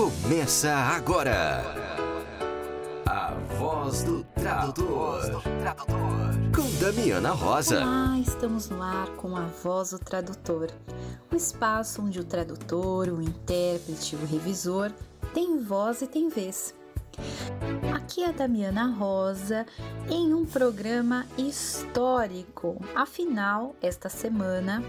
Começa agora. A voz do tradutor. Com Damiana Rosa. Olá, estamos no ar com a voz do tradutor. O espaço onde o tradutor, o intérprete, o revisor tem voz e tem vez. Aqui é a Damiana Rosa em um programa histórico. Afinal, esta semana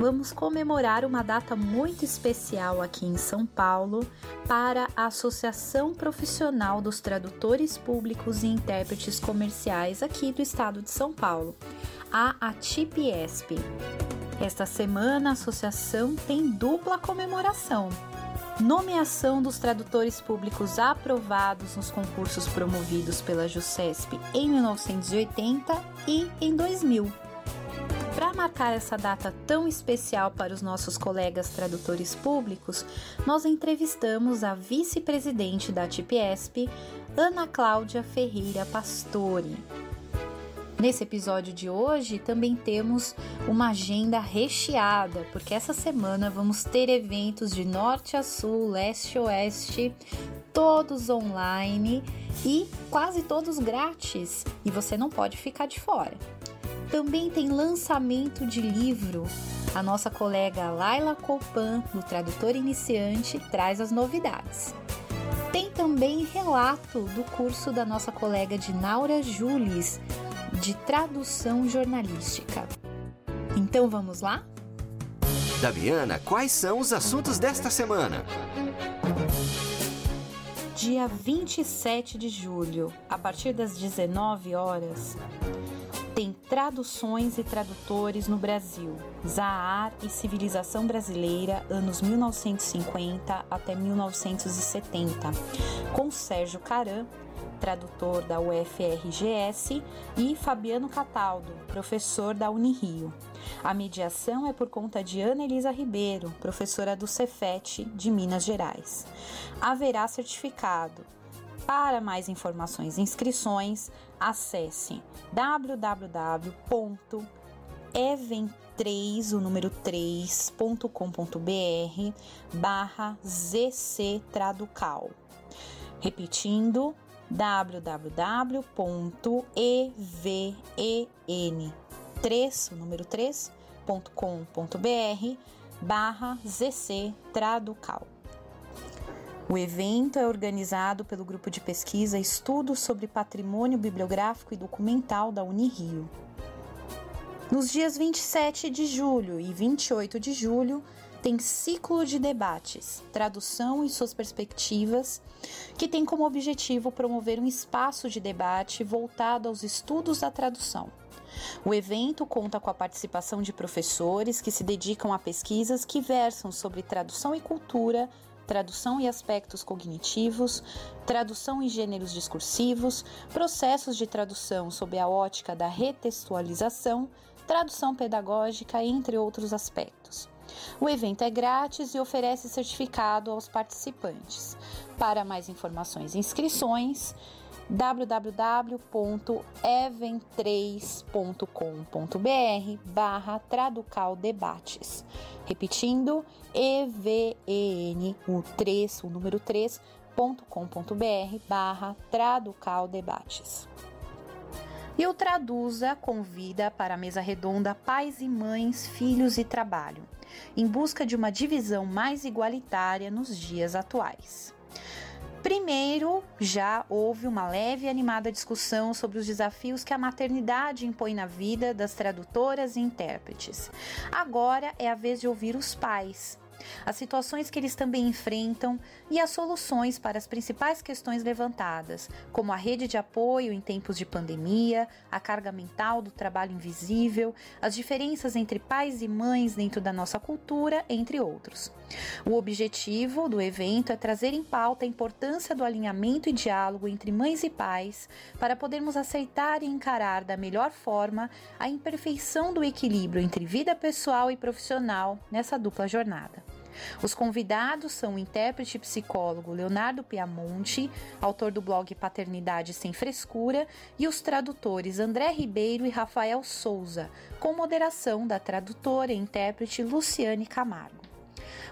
vamos comemorar uma data muito especial aqui em São Paulo para a Associação Profissional dos Tradutores Públicos e Intérpretes Comerciais aqui do estado de São Paulo, a ATIPESP. Esta semana a associação tem dupla comemoração nomeação dos tradutores públicos aprovados nos concursos promovidos pela JUSCESP em 1980 e em 2000. Para marcar essa data tão especial para os nossos colegas tradutores públicos, nós entrevistamos a vice-presidente da TIPESP, Ana Cláudia Ferreira Pastore. Nesse episódio de hoje também temos uma agenda recheada, porque essa semana vamos ter eventos de norte a sul, leste a oeste, todos online e quase todos grátis, e você não pode ficar de fora. Também tem lançamento de livro. A nossa colega Laila Copan, do Tradutor Iniciante, traz as novidades. Tem também relato do curso da nossa colega Dinaura Jules, de tradução jornalística. Então vamos lá? Daviana, quais são os assuntos desta semana? Dia 27 de julho, a partir das 19 horas, tem Traduções e Tradutores no Brasil, Zaar e Civilização Brasileira, anos 1950 até 1970, com Sérgio Caram, tradutor da UFRGS, e Fabiano Cataldo, professor da Unirio. A mediação é por conta de Ana Elisa Ribeiro, professora do Cefet de Minas Gerais. Haverá certificado. Para mais informações e inscrições, acesse www.even3, o número 3.com.br barra ZC Traducal. Repetindo, www.even3, o número 3.com.br barra ZC Traducal. O evento é organizado pelo grupo de pesquisa Estudos sobre Patrimônio Bibliográfico e Documental da Unirio. Nos dias 27 de julho e 28 de julho, tem ciclo de debates, tradução e suas perspectivas, que tem como objetivo promover um espaço de debate voltado aos estudos da tradução. O evento conta com a participação de professores que se dedicam a pesquisas que versam sobre tradução e cultura, tradução e aspectos cognitivos, tradução e gêneros discursivos, processos de tradução sob a ótica da retextualização, tradução pedagógica, entre outros aspectos. O evento é grátis e oferece certificado aos participantes. Para mais informações e inscrições, www.even3.com.br barra Traducal Debates. Repetindo, EVEN, o 3, o número 3.com.br barra Traducal Debates. E o Traduza convida para a mesa redonda pais e mães, filhos e trabalho, em busca de uma divisão mais igualitária nos dias atuais. Primeiro, já houve uma leve e animada discussão sobre os desafios que a maternidade impõe na vida das tradutoras e intérpretes. Agora é a vez de ouvir os pais, as situações que eles também enfrentam e as soluções para as principais questões levantadas, como a rede de apoio em tempos de pandemia, a carga mental do trabalho invisível, as diferenças entre pais e mães dentro da nossa cultura, entre outros. O objetivo do evento é trazer em pauta a importância do alinhamento e diálogo entre mães e pais para podermos aceitar e encarar da melhor forma a imperfeição do equilíbrio entre vida pessoal e profissional nessa dupla jornada. Os convidados são o intérprete psicólogo Leonardo Piamonte, autor do blog Paternidade Sem Frescura, e os tradutores André Ribeiro e Rafael Souza, com moderação da tradutora e intérprete Luciane Camargo.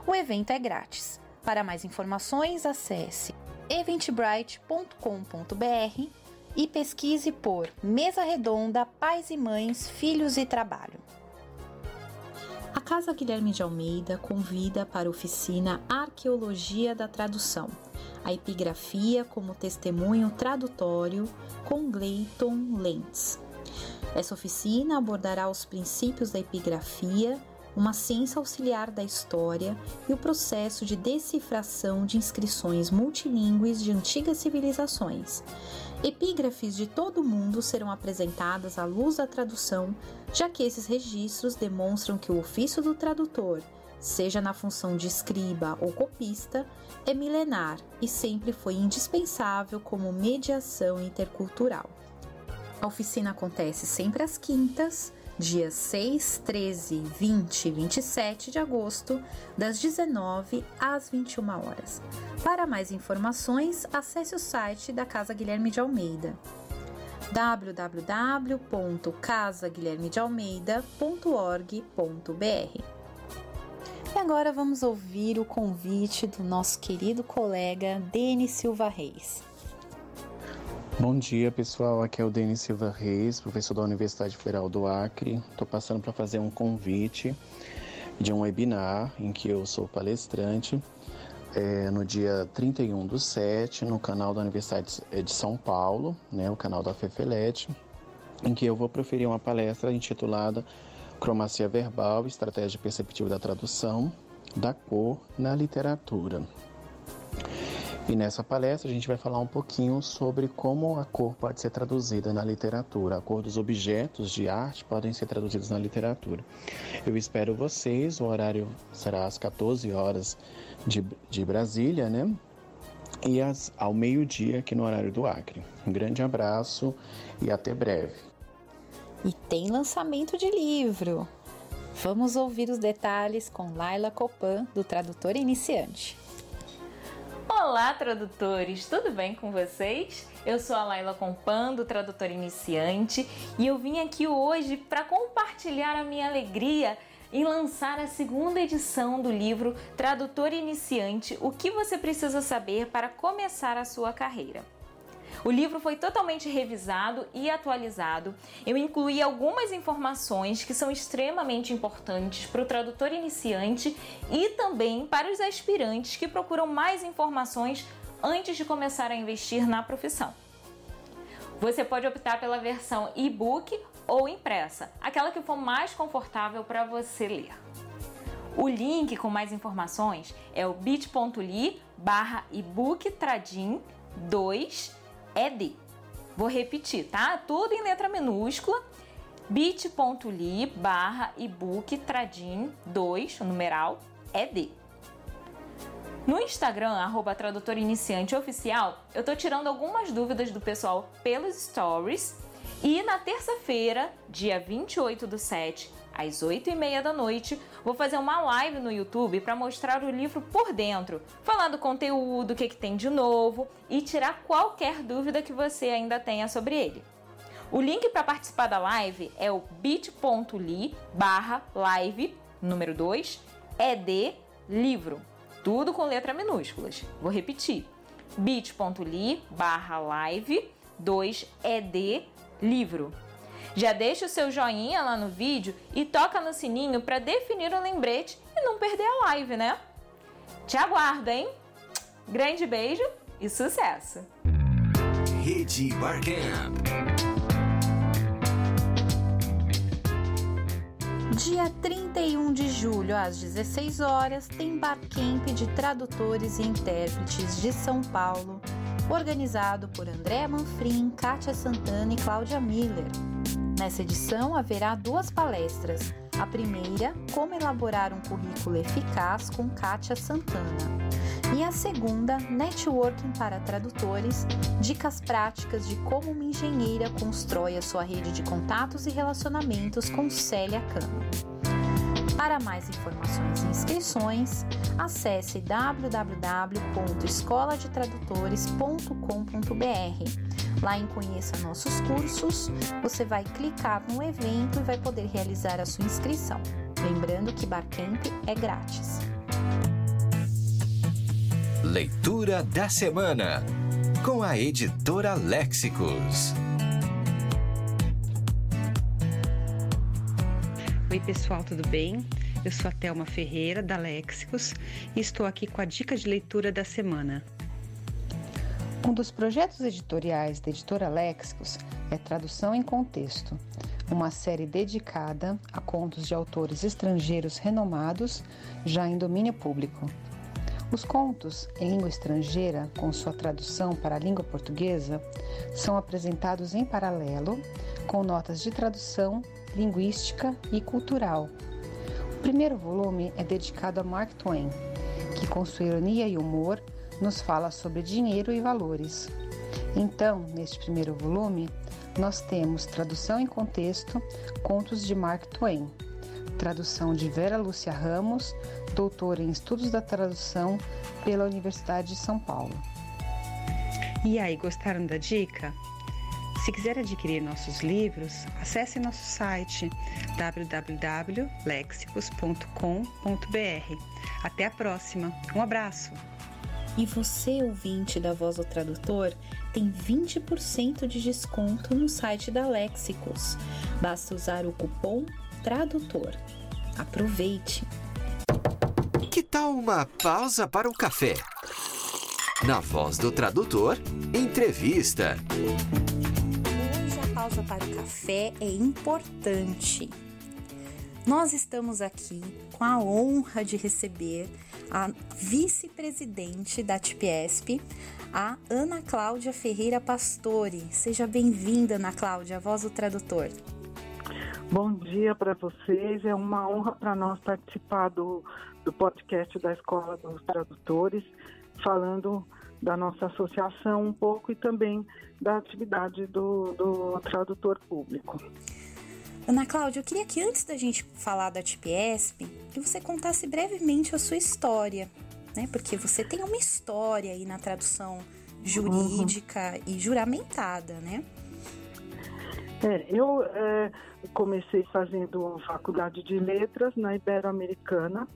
O evento é grátis. Para mais informações, acesse eventbrite.com.br e pesquise por Mesa Redonda Pais e Mães, Filhos e Trabalho. A Casa Guilherme de Almeida convida para a oficina Arqueologia da Tradução, a epigrafia como testemunho tradutório com Gleiton Lentz. Essa oficina abordará os princípios da epigrafia uma ciência auxiliar da história e o processo de decifração de inscrições multilingües de antigas civilizações. Epígrafes de todo o mundo serão apresentadas à luz da tradução, já que esses registros demonstram que o ofício do tradutor, seja na função de escriba ou copista, é milenar e sempre foi indispensável como mediação intercultural. A oficina acontece sempre às quintas dias 6, 13, 20 e 27 de agosto, das 19 às 21 horas. Para mais informações, acesse o site da Casa Guilherme de Almeida www.casaguilhermedealmeida.org.br. E agora vamos ouvir o convite do nosso querido colega Denis Silva Reis. Bom dia pessoal, aqui é o Denis Silva Reis, professor da Universidade Federal do Acre. Estou passando para fazer um convite de um webinar em que eu sou palestrante é, no dia 31 do 7 no canal da Universidade de São Paulo, né, o canal da FEFELET, em que eu vou proferir uma palestra intitulada Cromacia Verbal, Estratégia Perceptiva da Tradução da Cor na Literatura. E nessa palestra a gente vai falar um pouquinho sobre como a cor pode ser traduzida na literatura. A cor dos objetos de arte podem ser traduzidos na literatura. Eu espero vocês, o horário será às 14 horas de, de Brasília, né? E às, ao meio-dia aqui no horário do Acre. Um grande abraço e até breve. E tem lançamento de livro. Vamos ouvir os detalhes com Laila Copan, do Tradutor Iniciante. Olá, tradutores! Tudo bem com vocês? Eu sou a Laila Compan, do Tradutor Iniciante, e eu vim aqui hoje para compartilhar a minha alegria em lançar a segunda edição do livro Tradutor Iniciante: O que você precisa saber para começar a sua carreira. O livro foi totalmente revisado e atualizado. Eu incluí algumas informações que são extremamente importantes para o tradutor iniciante e também para os aspirantes que procuram mais informações antes de começar a investir na profissão. Você pode optar pela versão e-book ou impressa, aquela que for mais confortável para você ler. O link com mais informações é o bit.ly barra ebook 2 ED. Vou repetir, tá? Tudo em letra minúscula bit.ly barra ebook tradin 2, o numeral ED. No Instagram, arroba tradutor iniciante oficial, eu tô tirando algumas dúvidas do pessoal pelos stories e na terça-feira, dia 28 do 7, às 8 e meia da noite, vou fazer uma live no YouTube para mostrar o livro por dentro, falar do conteúdo, o que, que tem de novo e tirar qualquer dúvida que você ainda tenha sobre ele. O link para participar da live é o bit.ly barra live número 2 ED livro, tudo com letra minúsculas. Vou repetir, bit.ly barra live 2 ED livro. Já deixa o seu joinha lá no vídeo e toca no sininho para definir o lembrete e não perder a live, né? Te aguardo, hein? Grande beijo e sucesso! Rede Barcamp. Dia 31 de julho, às 16 horas, tem Barcamp de Tradutores e Intérpretes de São Paulo, organizado por André Manfrim, Kátia Santana e Cláudia Miller. Nessa edição haverá duas palestras. A primeira, Como elaborar um currículo eficaz com Kátia Santana. E a segunda, Networking para tradutores, dicas práticas de como uma engenheira constrói a sua rede de contatos e relacionamentos com Célia Cano. Para mais informações e inscrições, acesse www.escoladetradutores.com.br Lá em Conheça Nossos Cursos, você vai clicar no evento e vai poder realizar a sua inscrição. Lembrando que Barcamp é grátis. Leitura da Semana, com a editora Léxicos. Oi, pessoal, tudo bem? Eu sou a Thelma Ferreira, da Léxicos, e estou aqui com a dica de leitura da semana. Um dos projetos editoriais da editora Léxicos é Tradução em Contexto, uma série dedicada a contos de autores estrangeiros renomados já em domínio público. Os contos em língua estrangeira, com sua tradução para a língua portuguesa, são apresentados em paralelo, com notas de tradução, linguística e cultural. O primeiro volume é dedicado a Mark Twain, que, com sua ironia e humor, nos fala sobre dinheiro e valores. Então, neste primeiro volume, nós temos tradução em contexto, contos de Mark Twain, tradução de Vera Lúcia Ramos, doutora em Estudos da Tradução pela Universidade de São Paulo. E aí, gostaram da dica? Se quiser adquirir nossos livros, acesse nosso site www.lexicos.com.br. Até a próxima. Um abraço! E você, ouvinte da Voz do Tradutor, tem 20% de desconto no site da Lexicos. Basta usar o cupom TRADUTOR. Aproveite! Que tal uma pausa para o café? Na Voz do Tradutor, entrevista. Pausa para o café é importante. Nós estamos aqui com a honra de receber a vice-presidente da TPESP, a Ana Cláudia Ferreira Pastore. Seja bem-vinda, Ana Cláudia, voz do tradutor. Bom dia para vocês, é uma honra para nós participar do, do podcast da Escola dos Tradutores, falando da nossa associação um pouco e também da atividade do, do tradutor público. Ana Cláudia, eu queria que antes da gente falar da TPESP, que você contasse brevemente a sua história, né? Porque você tem uma história aí na tradução jurídica uhum. e juramentada, né? É, eu é, comecei fazendo faculdade de letras na Ibero-Americana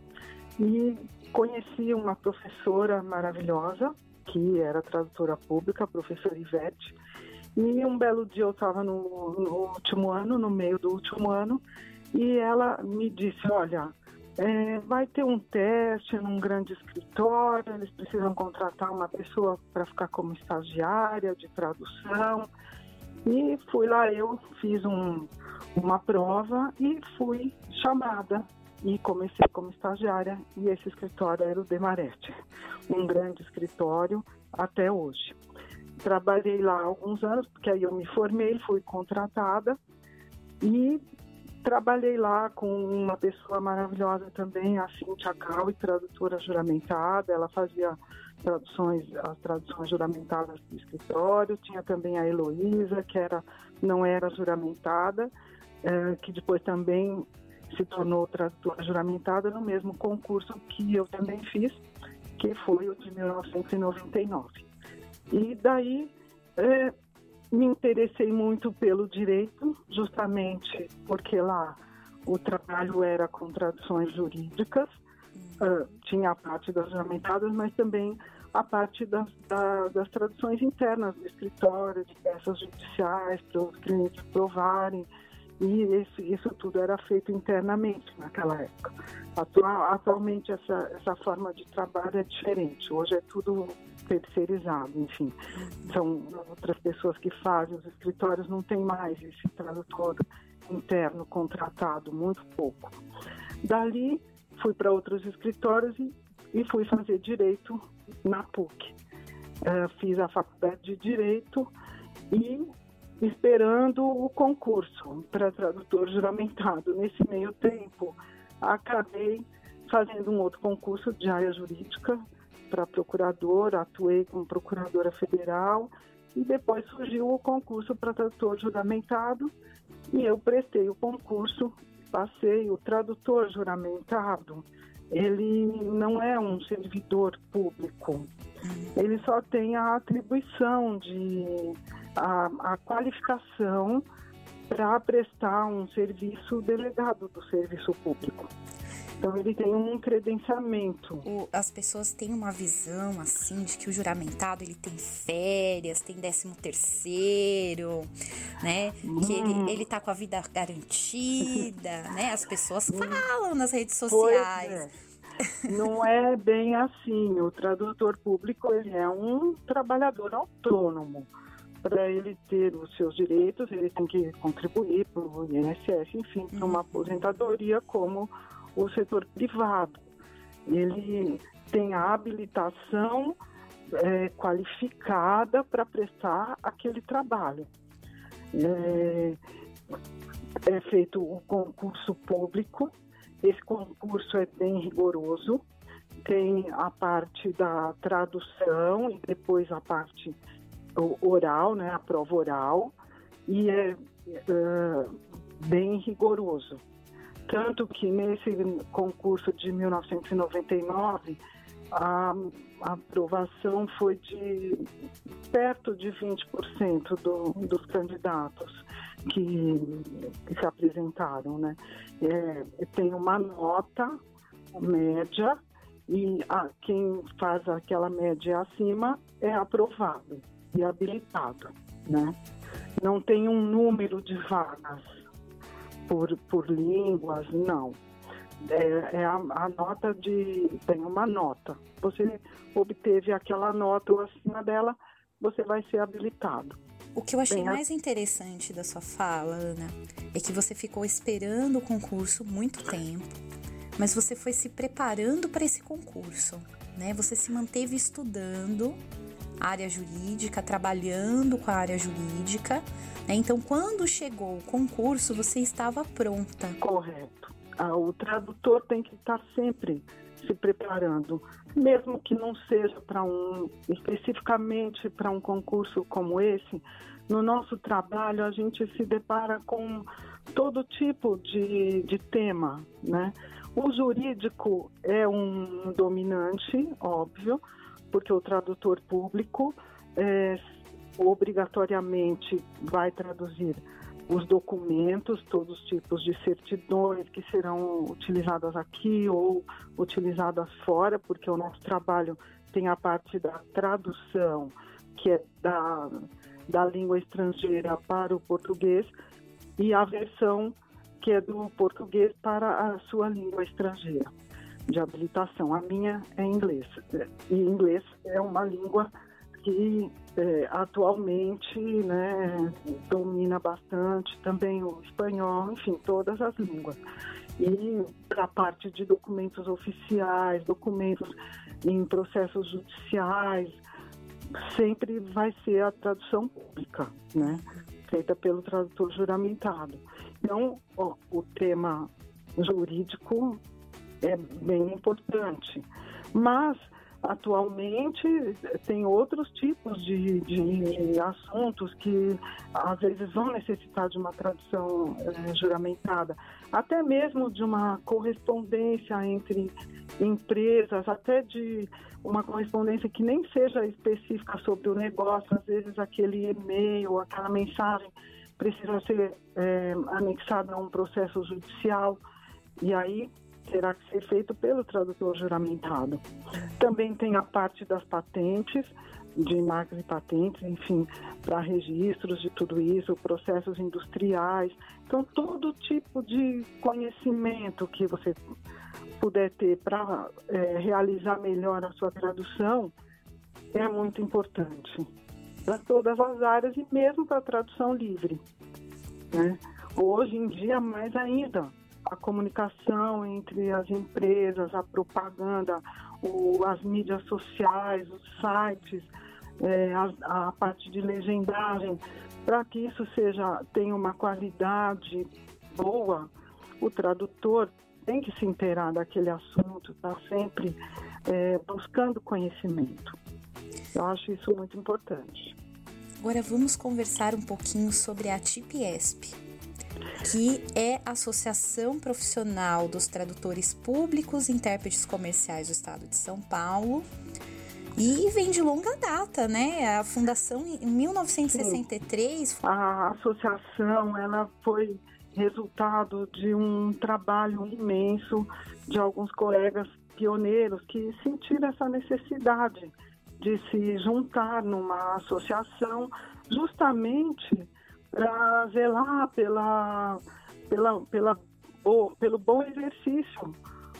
e conheci uma professora maravilhosa, que era tradutora pública, a professora Ivete, e um belo dia eu estava no, no, último ano, no meio do último ano, e ela me disse: Olha, é, vai ter um teste num grande escritório, eles precisam contratar uma pessoa para ficar como estagiária de tradução. E fui lá, eu fiz um, uma prova e fui chamada. E comecei como estagiária, e esse escritório era o Demarete, um grande escritório até hoje. Trabalhei lá alguns anos, porque aí eu me formei, fui contratada e trabalhei lá com uma pessoa maravilhosa também, a Cintia Cal, tradutora juramentada. Ela fazia traduções, as traduções juramentadas do escritório. Tinha também a Heloísa, que era, não era juramentada, é, que depois também se tornou tradutora juramentada no mesmo concurso que eu também fiz, que foi o de 1999. E daí é, me interessei muito pelo direito, justamente porque lá o trabalho era com traduções jurídicas, uh, tinha a parte das juramentadas, mas também a parte das, da, das traduções internas do escritório, de peças judiciais, para os clientes provarem, e esse, isso tudo era feito internamente naquela época. Atual, atualmente essa, essa forma de trabalho é diferente, hoje é tudo terceirizado, enfim. São outras pessoas que fazem, os escritórios não tem mais esse tradutor interno contratado, muito pouco. Dali, fui para outros escritórios e, e, fui fazer direito na PUC. Uh, fiz a faculdade de direito e esperando o concurso para tradutor juramentado. Nesse meio tempo, acabei fazendo um outro concurso de área jurídica para procuradora, atuei como procuradora federal e depois surgiu o concurso para tradutor juramentado e eu prestei o concurso, passei o tradutor juramentado. Ele não é um servidor público, ele só tem a atribuição de a, a qualificação para prestar um serviço delegado do serviço público. Então ele tem um credenciamento. As pessoas têm uma visão assim de que o juramentado ele tem férias, tem décimo terceiro, né? Hum. Que ele, hum. ele tá com a vida garantida, né? As pessoas falam nas redes sociais. É. Não é bem assim. O tradutor público ele é um trabalhador autônomo. Para ele ter os seus direitos, ele tem que contribuir para o INSS, enfim, para uma uhum. aposentadoria como o setor privado. Ele tem a habilitação é, qualificada para prestar aquele trabalho. É, é feito o um concurso público, esse concurso é bem rigoroso, tem a parte da tradução e depois a parte oral, né, a prova oral, e é, é bem rigoroso. Tanto que nesse concurso de 1999, a, a aprovação foi de perto de 20% do, dos candidatos que, que, se apresentaram. Né? É, tem uma nota média e a, quem faz aquela média acima é aprovado e habilitado. Né? Não tem um número de vagas por, por línguas, não. É, é a, a, nota de. tem uma nota. Você obteve aquela nota ou acima dela, você vai ser habilitado. O que eu achei Bem, mais interessante da sua fala, Ana, é que você ficou esperando o concurso muito tempo, mas você foi se preparando para esse concurso, né? Você se manteve estudando área jurídica, trabalhando com a área jurídica. Né? Então, quando chegou o concurso, você estava pronta. Correto. Ah, o tradutor tem que estar sempre se preparando, mesmo que não seja para um especificamente para um concurso como esse. No nosso trabalho, a gente se depara com todo tipo de, de tema, né? O jurídico é um dominante, óbvio, porque o tradutor público é, obrigatoriamente vai traduzir os documentos, todos os tipos de certidões que serão utilizadas aqui ou utilizadas fora, porque o nosso trabalho tem a parte da tradução, que é da, da língua estrangeira para o português, e a versão que é do português para a sua língua estrangeira de habilitação. A minha é inglês. E inglês é uma língua que é, atualmente né, domina bastante, também o espanhol, enfim, todas as línguas. E para a parte de documentos oficiais, documentos em processos judiciais, sempre vai ser a tradução pública, né? feita pelo tradutor juramentado. Então, ó, o tema jurídico é bem importante. Mas, atualmente, tem outros tipos de, de assuntos que às vezes vão necessitar de uma tradução é, juramentada, até mesmo de uma correspondência entre empresas, até de uma correspondência que nem seja específica sobre o negócio, às vezes aquele e-mail, aquela mensagem precisa ser é, anexada a um processo judicial. E aí terá que ser feito pelo tradutor juramentado. Também tem a parte das patentes, de marcas e patentes, enfim, para registros de tudo isso, processos industriais. Então, todo tipo de conhecimento que você puder ter para é, realizar melhor a sua tradução é muito importante para todas as áreas e mesmo para a tradução livre. Né? Hoje em dia, mais ainda, a comunicação entre as empresas, a propaganda, o, as mídias sociais, os sites, é, a, a, parte de legendagem, para que isso seja tenha uma qualidade boa, o tradutor tem que se inteirar daquele assunto, está sempre é, buscando conhecimento. Eu acho isso muito importante. Agora vamos conversar um pouquinho sobre a TIPESP que é a Associação Profissional dos Tradutores Públicos e Intérpretes Comerciais do Estado de São Paulo. E vem de longa data, né? A fundação em 1963. A associação ela foi resultado de um trabalho imenso de alguns colegas pioneiros que sentiram essa necessidade de se juntar numa associação justamente para zelar pela, pela, pela, pelo bom exercício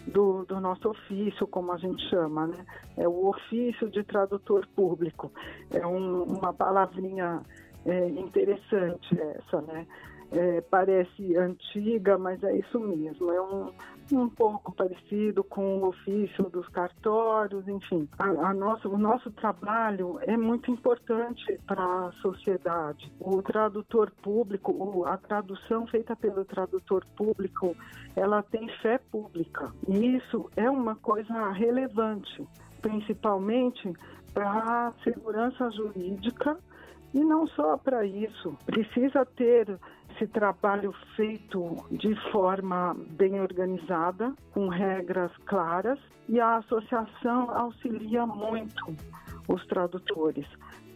do, do, nosso ofício, como a gente chama, né? É o ofício de tradutor público. É um, uma palavrinha é, interessante essa, né? É, parece antiga, mas é isso mesmo. É um, um pouco parecido com o ofício dos cartórios, enfim. A, a nossa, o nosso trabalho é muito importante para a sociedade. O tradutor público, a tradução feita pelo tradutor público, ela tem fé pública. E isso é uma coisa relevante, principalmente para a segurança jurídica e não só para isso, precisa ter esse trabalho feito de forma bem organizada, com regras claras, e a associação auxilia muito os tradutores,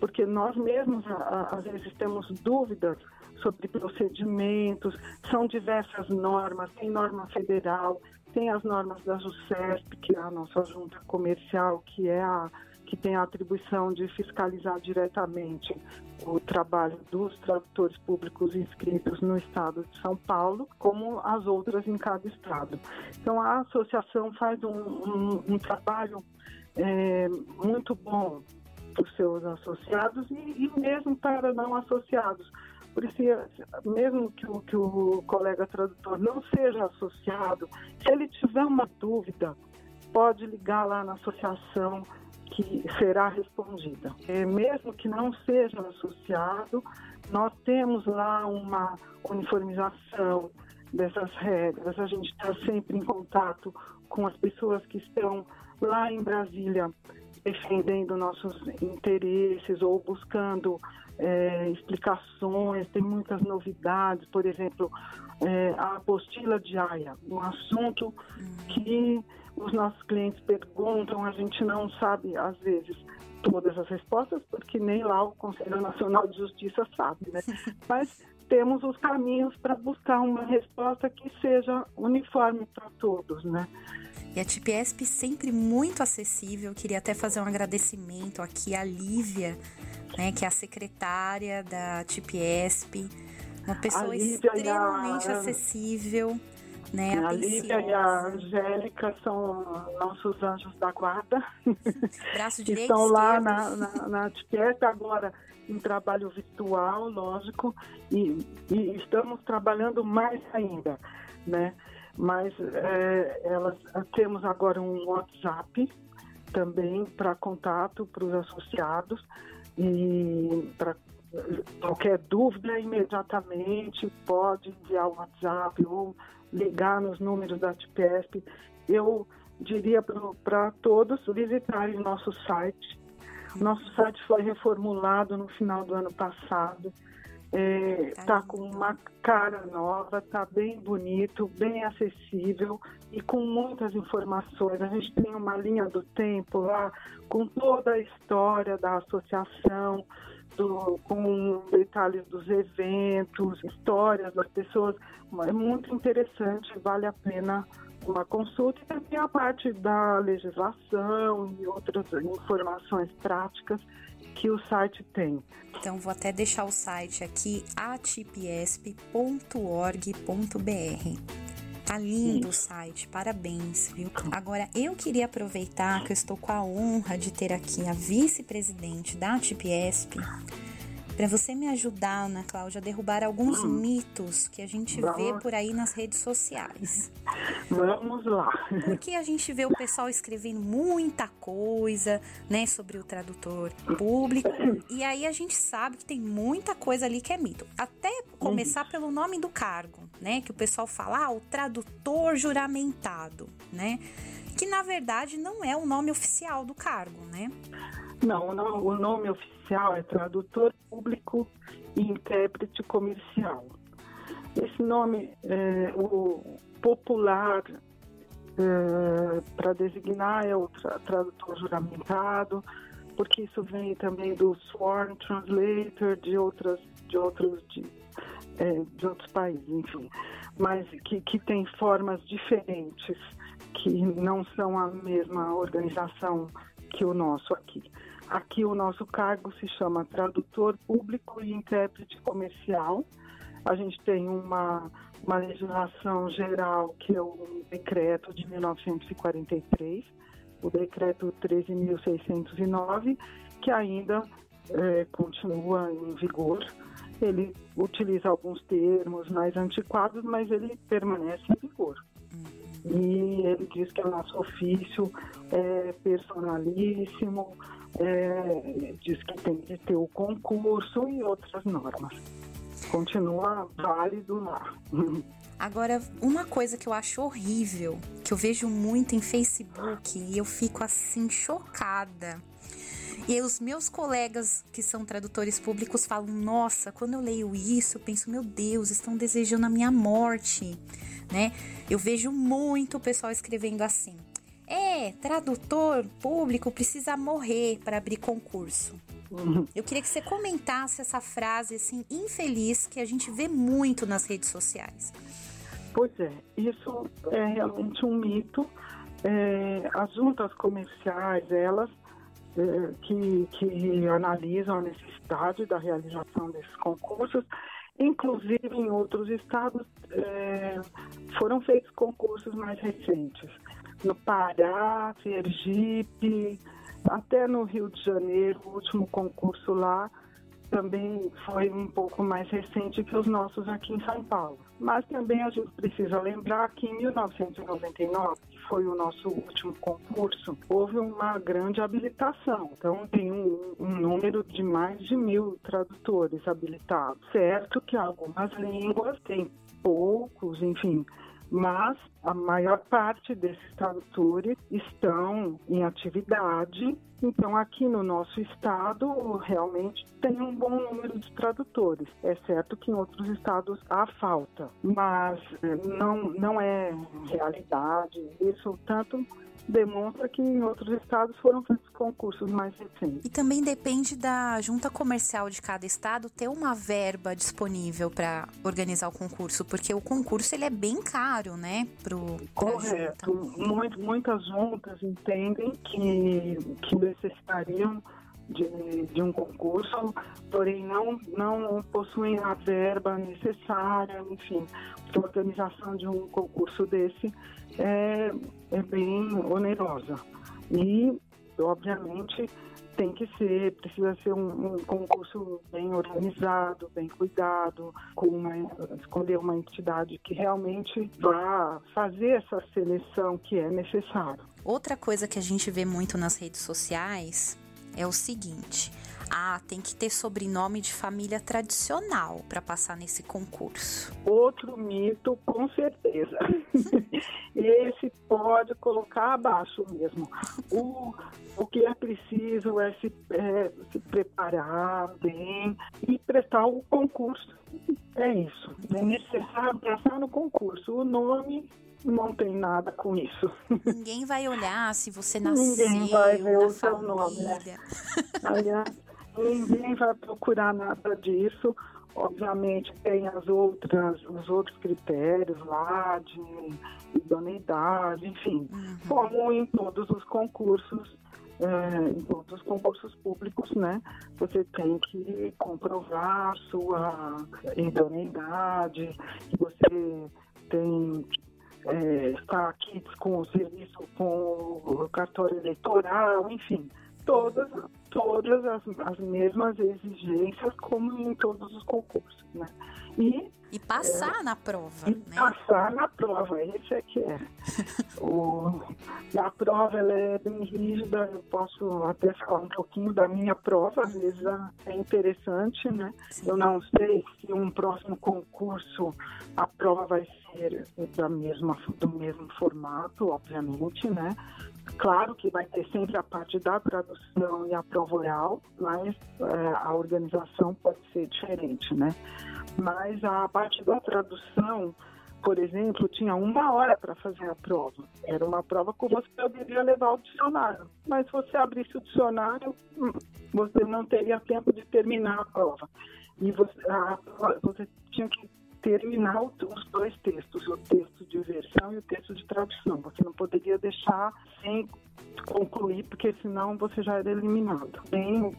porque nós mesmos às vezes temos dúvidas sobre procedimentos, são diversas normas, tem norma federal, tem as normas da JUSESP, que é a nossa junta comercial, que é a que tem a atribuição de fiscalizar diretamente o trabalho dos tradutores públicos inscritos no estado de São Paulo, como as outras em cada estado. Então, a associação faz um, um, um trabalho é, muito bom para os seus associados e, e mesmo para não associados. Por isso, mesmo que o, que o colega tradutor não seja associado, se ele tiver uma dúvida, pode ligar lá na associação que será respondida. É, mesmo que não seja associado, nós temos lá uma uniformização dessas regras. A gente está sempre em contato com as pessoas que estão lá em Brasília defendendo nossos interesses ou buscando é, explicações, tem muitas novidades, por exemplo, é, a apostila de AIA, um assunto que os nossos clientes perguntam, a gente não sabe, às vezes, todas as respostas, porque nem lá o Conselho Nacional de Justiça sabe, né? Mas temos os caminhos para buscar uma resposta que seja uniforme para todos, né? E a TIPESP sempre muito acessível. Queria até fazer um agradecimento aqui à Lívia, né, que é a secretária da TIPESP. Uma pessoa extremamente a... acessível né? A Lívia e a Angélica são nossos anjos da guarda. Braço direito. Estão lá na, na, na TPS agora em trabalho virtual, lógico, e, e estamos trabalhando mais ainda, né? Mas é, elas temos agora um WhatsApp também para contato para os associados e para qualquer dúvida imediatamente pode enviar o WhatsApp ou ligar nos números da TPESP, eu diria para todos visitarem nosso site. Nosso site foi reformulado no final do ano passado. Está é, tá com uma cara nova, está bem bonito, bem acessível e com muitas informações. A gente tem uma linha do tempo lá com toda a história da associação, do, com detalhes dos eventos, histórias das pessoas. É muito interessante, vale a pena uma consulta e também a parte da legislação e outras informações práticas que o site tem. Então vou até deixar o site aqui atipiesp.org.br. Tá lindo o site, parabéns, viu? Agora, eu queria aproveitar que eu estou com a honra de ter aqui a vice-presidente da TPSP para você me ajudar, Ana Cláudia, a derrubar alguns mitos que a gente vê por aí nas redes sociais. Vamos lá. Porque a gente vê o pessoal escrevendo muita coisa, né, sobre o tradutor público, e aí a gente sabe que tem muita coisa ali que é mito. Até começar pelo nome do cargo, né, que o pessoal fala, ah, o tradutor juramentado, né? Que na verdade não é o nome oficial do cargo, né? Não, o nome oficial é tradutor público e intérprete comercial. Esse nome, é, o popular é, para designar é o tra tradutor juramentado, porque isso vem também do sworn translator, de outras, de outros, de, é, de outros países, enfim, mas que, que tem formas diferentes, que não são a mesma organização que o nosso aqui. Aqui o nosso cargo se chama tradutor público e intérprete comercial. A gente tem uma, uma legislação geral que é o decreto de 1943, o decreto 13.609, que ainda é, continua em vigor. Ele utiliza alguns termos mais antiquados, mas ele permanece em vigor. E ele diz que o nosso ofício é personalíssimo, é, diz que tem que ter o concurso e outras normas. Continua válido lá. Agora, uma coisa que eu acho horrível, que eu vejo muito em Facebook e eu fico assim chocada. E os meus colegas que são tradutores públicos falam: Nossa, quando eu leio isso, eu penso: Meu Deus, estão desejando a minha morte, né? Eu vejo muito o pessoal escrevendo assim: É, tradutor público precisa morrer para abrir concurso. Uhum. Eu queria que você comentasse essa frase assim infeliz que a gente vê muito nas redes sociais. Pois é, isso é realmente um mito. É, as juntas comerciais, elas é, que, que analisam a necessidade da realização desses concursos, inclusive em outros estados é, foram feitos concursos mais recentes. No Pará, Sergipe, até no Rio de Janeiro, o último concurso lá também foi um pouco mais recente que os nossos aqui em São Paulo. Mas também a gente precisa lembrar que em 1999, que foi o nosso último concurso, houve uma grande habilitação. Então tem um, um número de mais de mil tradutores habilitados. Certo que algumas línguas têm poucos, enfim, mas a maior parte desses tradutores estão em atividade. Então, aqui no nosso estado, realmente tem um bom número de tradutores. É certo que em outros estados há falta, mas eh, não, não é realidade. Isso tanto demonstra que em outros estados foram feitos concursos mais recentes. E também depende da junta comercial de cada estado ter uma verba disponível para organizar o concurso, porque o concurso ele é bem caro, né? Pro, Correto. Muito, muitas juntas entendem que, que necessitariam de, de, um concurso, porém não, não possuem a verba necessária, enfim, a organização de um concurso desse é, é bem onerosa. E, obviamente, tem que ser, precisa ser um, um, concurso bem organizado, bem cuidado, com uma, escolher uma entidade que realmente vá fazer essa seleção que é necessário. Outra coisa que a gente vê muito nas redes sociais é o seguinte: ah, tem que ter sobrenome de família tradicional para passar nesse concurso. Outro mito, com certeza. Esse pode colocar abaixo mesmo. O, o que é preciso é se, é se preparar bem e prestar o concurso. É isso. É necessário passar no concurso. O nome não tem nada com isso. Ninguém vai olhar se você nasceu Ninguém vai ver o seu nome. Né? Aliás, ninguém vai procurar nada disso. Obviamente tem as outras, os outros critérios lá de idoneidade, enfim, uhum. como em todos os concursos, é, em todos os concursos públicos, né? Você tem que comprovar sua idoneidade, que você tem é, está aqui com o serviço, com o cartório eleitoral, enfim, todas, todas as, as mesmas exigências como em todos os concursos, né? E, e passar é, na prova, e né? Passar na prova, esse é que é. o, a prova ela é bem rígida, eu posso até falar um pouquinho da minha prova, às vezes é interessante, né? Sim. Eu não sei se um próximo concurso a prova vai ser da mesma, do mesmo formato, obviamente, né? Claro que vai ter sempre a parte da tradução e a prova oral, mas é, a organização pode ser diferente, né? Mas a parte da tradução, por exemplo, tinha uma hora para fazer a prova. Era uma prova que você poderia levar o dicionário. Mas se você abrisse o dicionário, hum, você não teria tempo de terminar a prova. e você, a, você tinha que terminar os dois textos, o texto de versão e o texto de tradução. Você não poderia deixar sem concluir, porque senão você já era eliminado. Bem,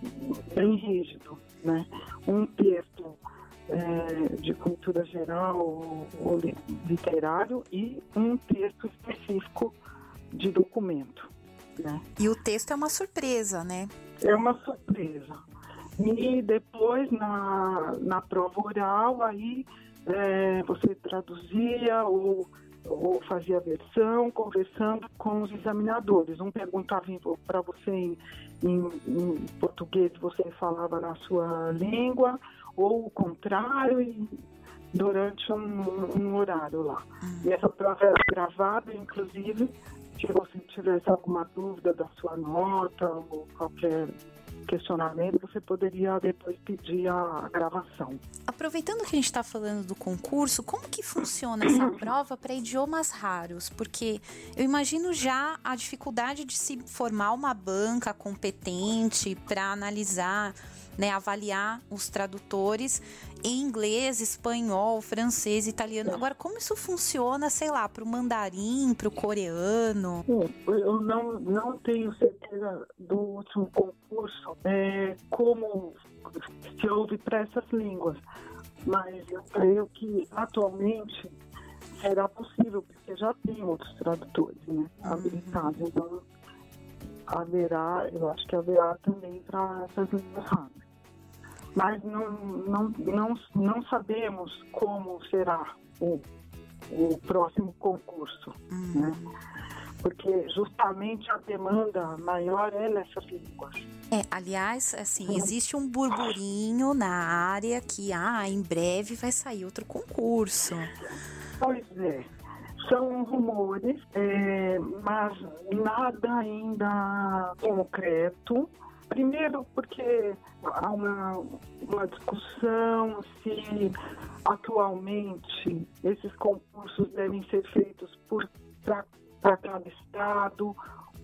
bem rígido, né? Um texto é, de cultura geral ou, ou literário e um texto específico de documento. Né? E o texto é uma surpresa, né? É uma surpresa. E depois, na, na prova oral, aí é, você traduzia ou, ou fazia a versão, conversando com os examinadores. Um perguntava para você em, em, em português, você falava na sua língua, ou o contrário, e durante um, um horário lá. E essa prova era gravada, inclusive, se você tivesse alguma dúvida da sua nota ou qualquer questionamento, você poderia depois pedir a gravação. Aproveitando que a gente está falando do concurso, como que funciona essa prova para idiomas raros? Porque eu imagino já a dificuldade de se formar uma banca competente para analisar né, avaliar os tradutores em inglês, espanhol, francês, italiano. Agora, como isso funciona, sei lá, para o mandarim, para o coreano? Eu não, não tenho certeza do último concurso, é, como se houve para essas línguas, mas eu creio que atualmente será possível, porque já tem outros tradutores né, uhum. habilitados. Então, haverá, eu acho que haverá também para essas línguas raras mas não, não, não, não sabemos como será o, o próximo concurso, uhum. né? porque justamente a demanda maior é nessas línguas. É, aliás, assim, existe um burburinho na área que, ah, em breve vai sair outro concurso. Pois é, são rumores, é, mas nada ainda concreto. Primeiro, porque há uma, uma discussão se atualmente esses concursos devem ser feitos para cada estado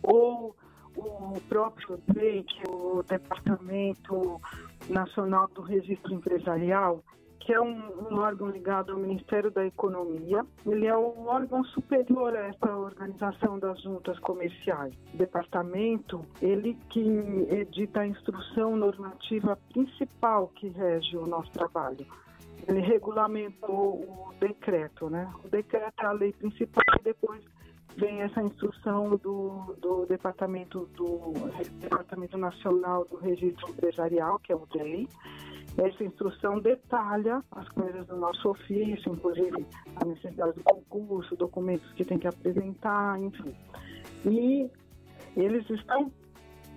ou o próprio DEI, que é o Departamento Nacional do Registro Empresarial, que é um, um, órgão ligado ao Ministério da Economia. Ele é o órgão superior a essa organização das juntas comerciais. O departamento, ele que edita a instrução normativa principal que rege o nosso trabalho. Ele regulamentou o decreto, né? O decreto é a lei principal e depois vem essa instrução do, do departamento do Departamento Nacional do Registro Empresarial, que é o DEI, essa instrução detalha as coisas do nosso ofício, inclusive a necessidade do concurso, documentos que tem que apresentar, enfim. E eles estão,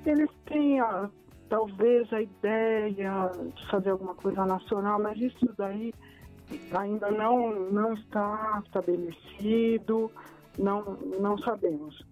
eles têm a, talvez a ideia de fazer alguma coisa nacional, mas isso daí ainda não, não está estabelecido, não, não sabemos.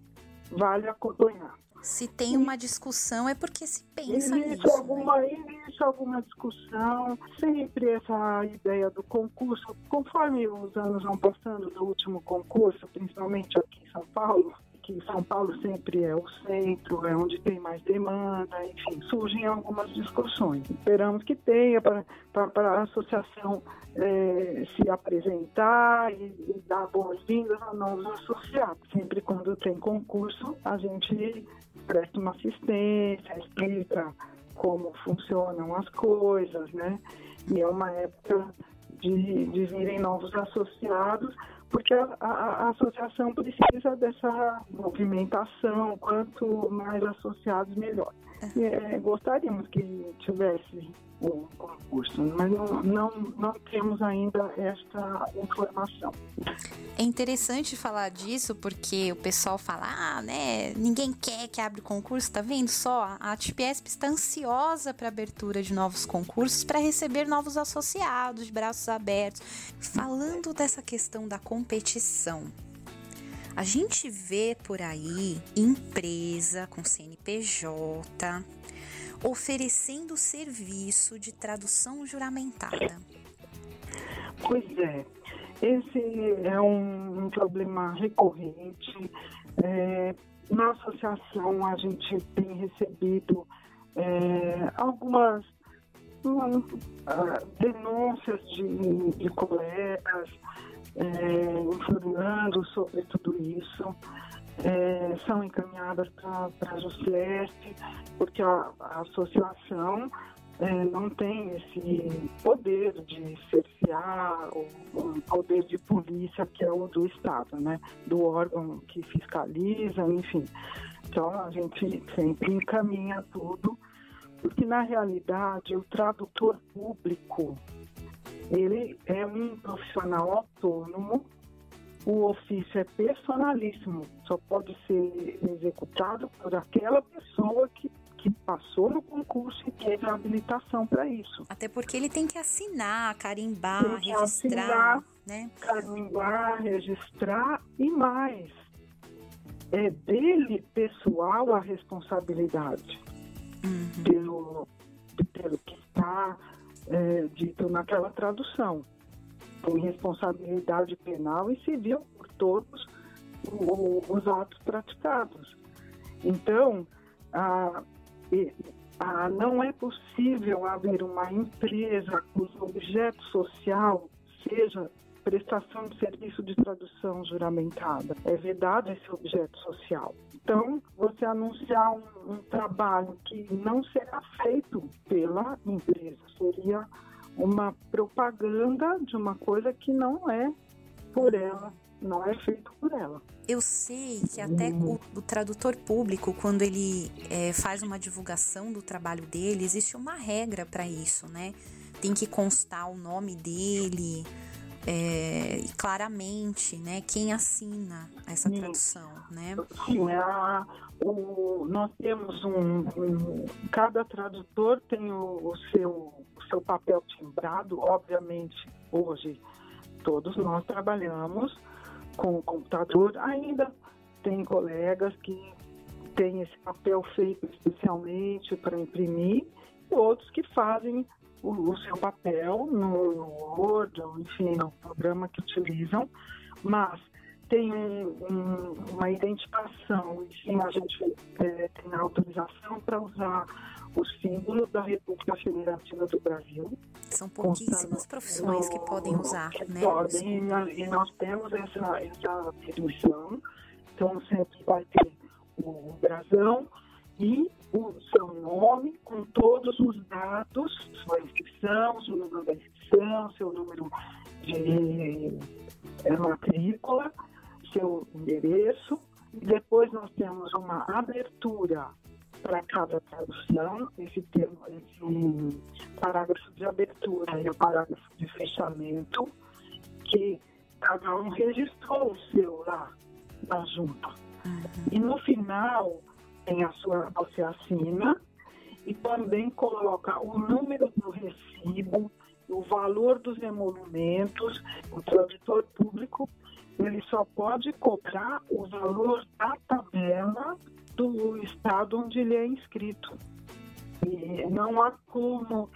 Vale acompanhar. Se tem uma discussão é porque se pensa existe nisso. Alguma, né? Existe alguma discussão, sempre essa ideia do concurso, conforme os anos vão passando do último concurso, principalmente aqui em São Paulo, que São Paulo sempre é o centro, é onde tem mais demanda, enfim, surgem algumas discussões. Esperamos que tenha para a associação é, se apresentar e, e dar boas-vindas a novos associados. Sempre quando tem concurso, a gente presta uma assistência, explica como funcionam as coisas, né? E é uma época de, de virem novos associados, porque a, a, a, associação precisa dessa movimentação, quanto mais associados, melhor. É, gostaríamos que tivesse um concurso, mas não, não, não temos ainda esta informação. É interessante falar disso porque o pessoal fala, ah, né, ninguém quer que abra o concurso, tá vendo só? A TPSP está ansiosa para abertura de novos concursos para receber novos associados, de braços abertos. Falando dessa questão da competição, a gente vê por aí empresa com CNPJ oferecendo serviço de tradução juramentada. Pois é, esse é um, um problema recorrente. É, na associação a gente tem recebido é, algumas uh, denúncias de, de colegas é, informando sobre tudo isso. É, são encaminhadas para a JUSLESP, porque a, a associação é, não tem esse poder de cercear o, o, poder de polícia que é o do Estado, né? Do órgão que fiscaliza, enfim. Então a gente sempre encaminha tudo, porque na realidade o tradutor público ele é um profissional autônomo, o ofício é personalíssimo, só pode ser executado por aquela pessoa que que passou no concurso e teve a habilitação para isso. Até porque ele tem que assinar, carimbar, tem registrar, assinar, né? Carimbar, registrar e mais. É dele pessoal a responsabilidade uhum. pelo, pelo que está é, dito naquela tradução. Tem responsabilidade penal e civil por todos os atos praticados. Então, a, ah, não é possível haver uma empresa cujo objeto social seja prestação de serviço de tradução juramentada. É vedado esse objeto social. Então, você anunciar um, um trabalho que não será feito pela empresa, seria uma propaganda de uma coisa que não é por ela não é feito por ela. Eu sei que até o, o tradutor público, quando ele é, faz uma divulgação do trabalho dele, existe uma regra para isso, né? Tem que constar o nome dele é, claramente, né? Quem assina essa Sim. tradução, né? Sim, é a, o, nós temos um, um, Cada tradutor tem o, o seu, o seu papel timbrado, obviamente, hoje todos nós trabalhamos com o computador. Ainda tem colegas que têm esse papel feito especialmente para imprimir, e outros que fazem o, o seu papel no, Word, enfim, no programa que utilizam, mas tem um, um, uma identificação, enfim, a gente é, tem autorização para usar o símbolo da República Federativa do Brasil. São pouquíssimas profissões no, que podem usar, que né? Podem, e nós temos essa, essa permissão, então sempre vai ter o brasão e o seu nome com todos os dados, sua inscrição, seu número da inscrição, seu número de é, matrícula, seu endereço. Depois nós temos uma abertura para cada tradução, esse termo, esse parágrafo de abertura e o parágrafo de fechamento, que cada um registrou o seu lá na junta. Uhum. E no final tem a sua, você assina e também coloca o número do recibo, o valor dos emolumentos, o tradutor público ele só pode cobrar o valor da tabela do estado onde ele é inscrito. E não há como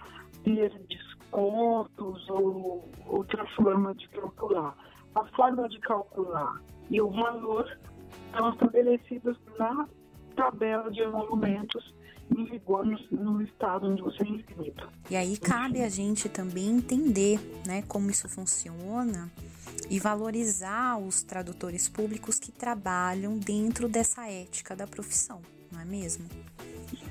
ter descontos ou outra forma de calcular. A forma de calcular e o valor estão estabelecidos na tabela de emolumentos em vigor no, no, estado onde você é inscrito. E aí cabe a gente também entender né, como isso funciona e valorizar os tradutores públicos que trabalham dentro dessa ética da profissão, não é mesmo?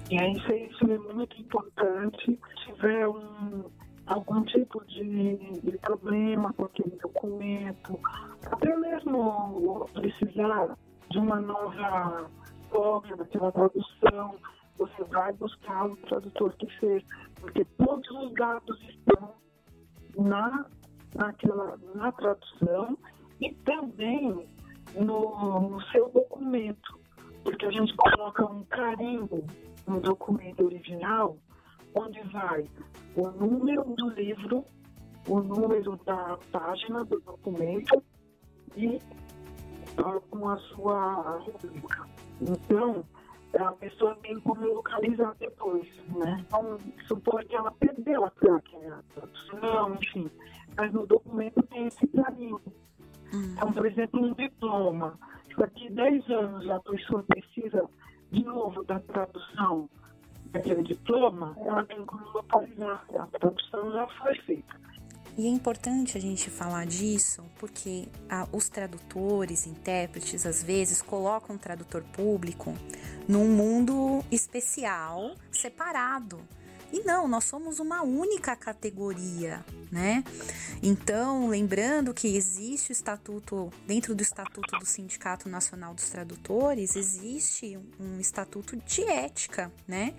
E aí isso, isso é muito importante. Se tiver um, algum tipo de, de, problema com aquele documento, até mesmo precisar de uma nova cópia daquela tradução, você vai buscar o tradutor que fez, porque todos os dados estão na naquela, na tradução e também no, no seu documento, porque a gente coloca um carimbo no documento original, onde vai o número do livro, o número da página do documento e com a sua rubrica. Então, a pessoa tem como localizar depois, né? Então, supor que ela perdeu a tradução, enfim mas no documento tem esse carinho. Uhum. Então, por exemplo, um diploma. Daqui 10 anos a pessoa precisa de novo da tradução aquele diploma, ela tem como localizar. A tradução já foi feita. E é importante a gente falar disso porque ah, os tradutores, intérpretes, às vezes colocam o tradutor público num mundo especial, separado. E não, nós somos uma única categoria, né? Então, lembrando que existe o estatuto, dentro do estatuto do Sindicato Nacional dos Tradutores, existe um estatuto de ética, né?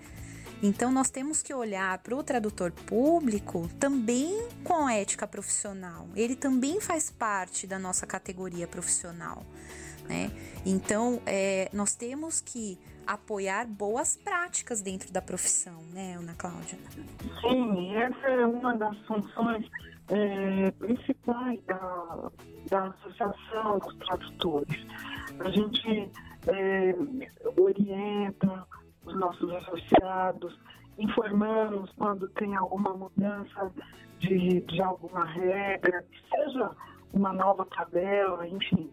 Então, nós temos que olhar para o tradutor público também com ética profissional. Ele também faz parte da nossa categoria profissional. Né? Então, é, nós temos que apoiar boas práticas dentro da profissão, né, Ana Cláudia? Sim, essa é uma das funções é, principais da, da Associação dos Tradutores. A gente é, orienta os nossos associados, informamos quando tem alguma mudança de, de alguma regra, seja uma nova tabela, enfim.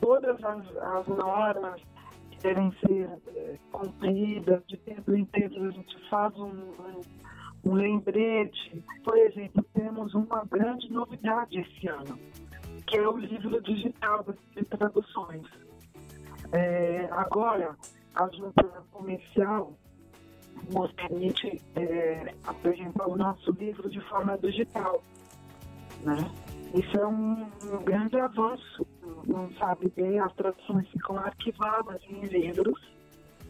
Todas as, as normas que devem ser é, cumpridas, de tempo em tempo a gente faz um, um, um lembrete. Por exemplo, temos uma grande novidade esse ano, que é o livro digital de traduções. É, agora, a junta comercial nos permite é, apresentar o nosso livro de forma digital. Né? Isso é um, um grande avanço. Não sabe bem, as traduções ficam arquivadas em livros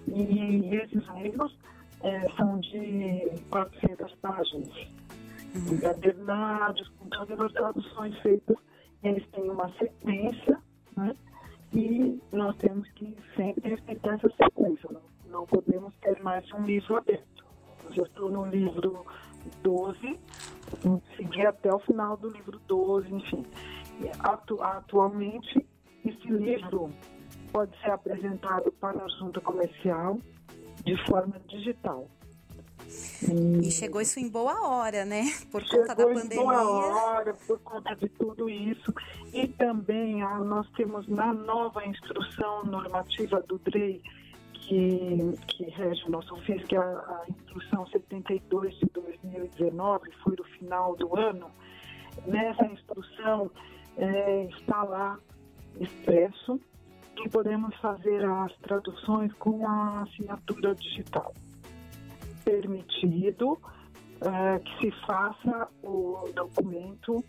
e esses livros é, são de 400 páginas. Uhum. Encadernados, com todas as traduções feitas, eles têm uma sequência, né? E nós temos que sempre respeitar essa sequência. Não, não podemos ter mais um livro aberto. Eu já estou no livro 12, seguir até o final do livro 12, enfim. Atu atualmente, esse livro pode ser apresentado para a junta comercial de forma digital. E chegou isso em boa hora, né? Por conta da pandemia. Em boa hora, por conta de tudo isso. E também ah, nós temos na nova instrução normativa do DREI, que, que rege o nosso ofício, que é a, a instrução 72 de 2019, foi no final do ano. Nessa instrução é, está lá expresso que podemos fazer as traduções com a assinatura digital permitido é, que se faça o documento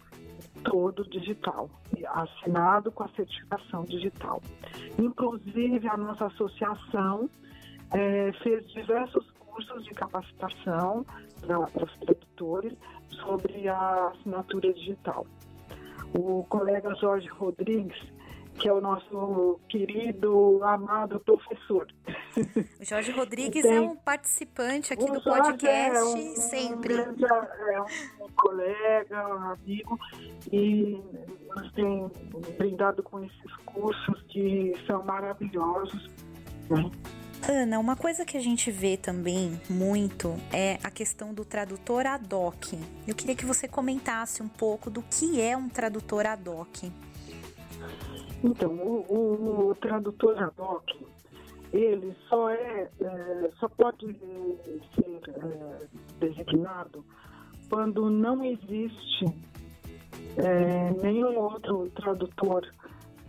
todo digital, assinado com a certificação digital. Inclusive, a nossa associação é, fez diversos cursos de capacitação para os tradutores sobre a assinatura digital. O colega Jorge Rodrigues que é o nosso querido, amado professor. O Jorge Rodrigues Tem, é um participante aqui do podcast é um, sempre. Um grande, é um colega, um amigo, e nos tem brindado com esses cursos que são maravilhosos. Né? Ana, uma coisa que a gente vê também muito é a questão do tradutor ad hoc. Eu queria que você comentasse um pouco do que é um tradutor ad hoc. Então, o, o, o tradutor ad hoc, ele só é, é só pode ser é, designado quando não existe é, nenhum outro tradutor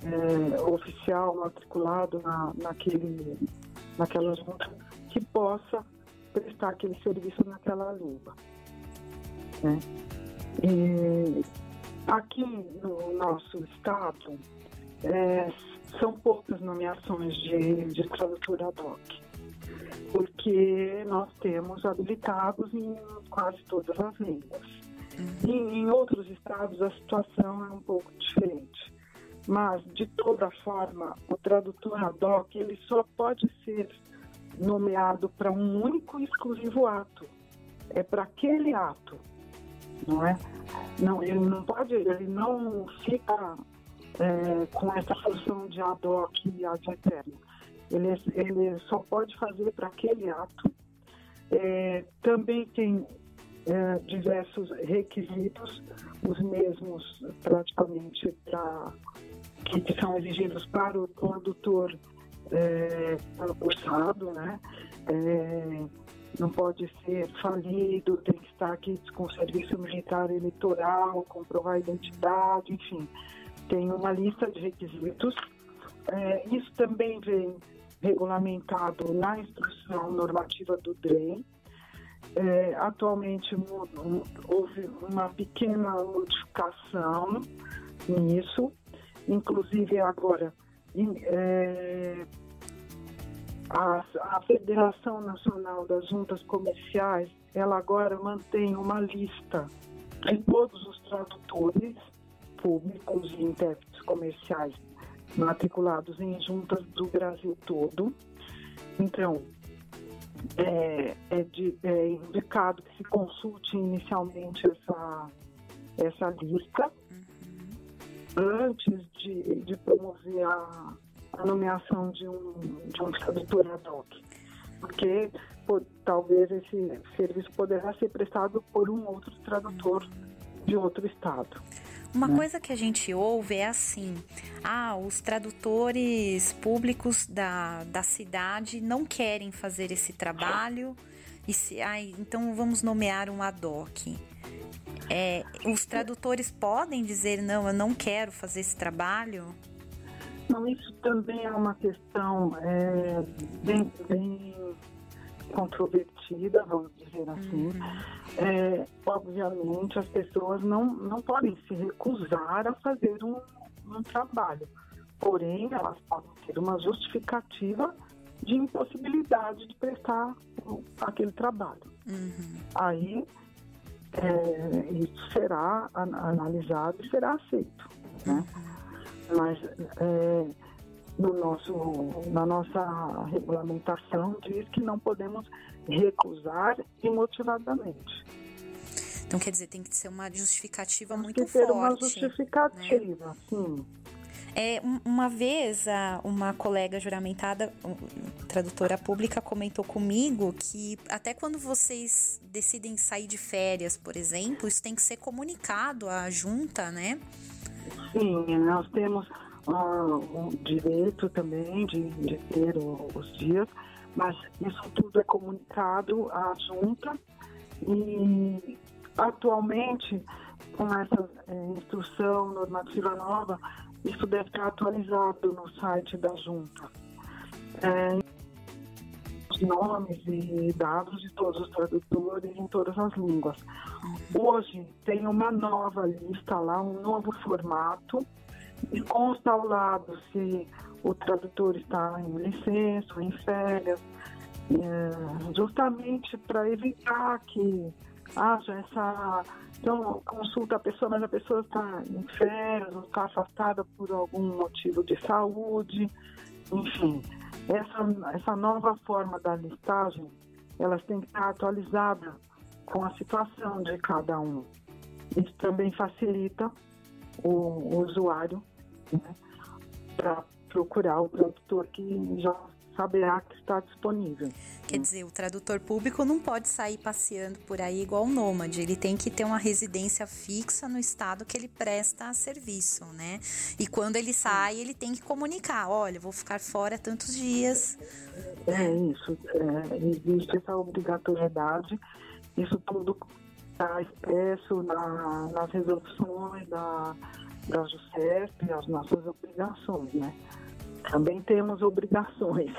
é, oficial matriculado na, naquele, naquela junta que possa prestar aquele serviço naquela língua. Né? E aqui no nosso estado, é, são poucas nomeações de, de tradutor ad hoc, porque nós temos habilitados em quase todas as línguas. Uhum. E, em outros estados a situação é um pouco diferente. Mas, de toda forma, o tradutor ad hoc ele só pode ser nomeado para um único e exclusivo ato. É para aquele ato, não é? Não, ele não pode, ele não fica é, com essa função de ad hoc e ad eterno. Ele, ele só pode fazer para aquele ato. É, também tem é, diversos requisitos, os mesmos praticamente pra, que, são exigidos para o condutor é, concursado, né? É, não pode ser falido, tem que estar aqui com serviço militar eleitoral, comprovar a identidade, enfim, tem uma lista de requisitos. É, isso também vem regulamentado na instrução normativa do DREM. É, atualmente houve uma pequena modificação nisso, inclusive agora é, a, a Federação Nacional das Juntas Comerciais, ela agora mantém uma lista de todos os tradutores públicos e intérpretes comerciais matriculados em juntas do Brasil todo. Então, é, é, de, é indicado que se consulte inicialmente essa, essa lista uhum. antes de, de promover a, a nomeação de um, de um tradutor ad hoc, porque pô, talvez esse serviço poderá ser prestado por um outro tradutor de outro estado. Uma né? coisa que a gente ouve é assim: ah, os tradutores públicos da, da cidade não querem fazer esse trabalho, e se, ah, então vamos nomear um ad hoc. É, os tradutores podem dizer: não, eu não quero fazer esse trabalho? Não, isso também é uma questão é, bem, bem controvertida, vamos dizer assim. Uhum. É, obviamente, as pessoas não, não podem se recusar a fazer um, um trabalho, porém, elas podem ter uma justificativa de impossibilidade de prestar aquele trabalho. Uhum. Aí, é, isso será analisado e será aceito. Né? Uhum mas é, no nosso, na nossa regulamentação diz que não podemos recusar imotivadamente. Então quer dizer, tem que ser uma justificativa tem muito que ter forte. uma justificativa, né? sim. É, uma vez uma colega juramentada, tradutora pública, comentou comigo que até quando vocês decidem sair de férias, por exemplo, isso tem que ser comunicado à junta, né? Sim, nós temos um direito também de, de ter os dias, mas isso tudo é comunicado à junta e atualmente com essa é, instrução normativa nova, isso deve estar atualizado no site da junta. É, os nomes e dados de todos os tradutores em todas as línguas. Hoje tem uma nova lista lá, um novo formato, e consta ao lado se o tradutor está em licença ou em férias, é, justamente para evitar que haja essa. Então, consulta a pessoa, mas a pessoa está em férias ou está afastada por algum motivo de saúde, enfim. Essa, essa nova forma da listagem, elas têm que estar atualizadas com a situação de cada um. Isso também facilita o, o usuário né, para procurar o tradutor que já saberá que está disponível. Quer dizer, o tradutor público não pode sair passeando por aí igual o nômade, ele tem que ter uma residência fixa no estado que ele presta serviço, né? E quando ele sai, ele tem que comunicar, olha, vou ficar fora tantos dias. É isso, é, existe essa obrigatoriedade, isso tudo está expresso na, nas resoluções da, da JUSEP, as nossas obrigações, né? Também temos obrigações.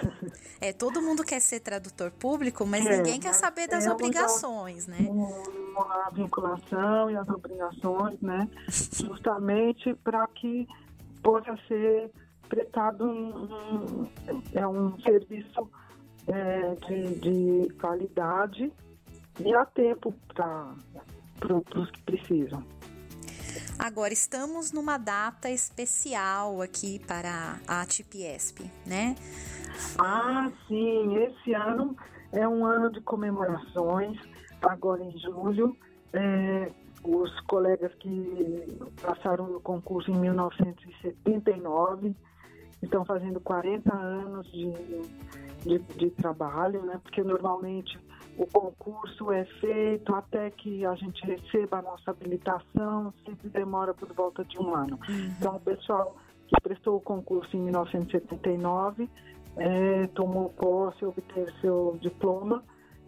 É, todo mundo quer ser tradutor público, mas é, ninguém quer saber das obrigações, né? A vinculação e as obrigações, né? Justamente para que possa ser prestado um, um, é um serviço é, de, de qualidade e a tempo para os que precisam. Agora estamos numa data especial aqui para a TPSP, né? Ah, sim, esse ano é um ano de comemorações, agora em julho. É, os colegas que passaram no concurso em 1979 estão fazendo 40 anos de, de, de trabalho, né? Porque normalmente o concurso é feito até que a gente receba a nossa habilitação, sempre demora por volta de um ano. Uhum. Então, o pessoal que prestou o concurso em 1979 é, tomou posse, obteve seu diploma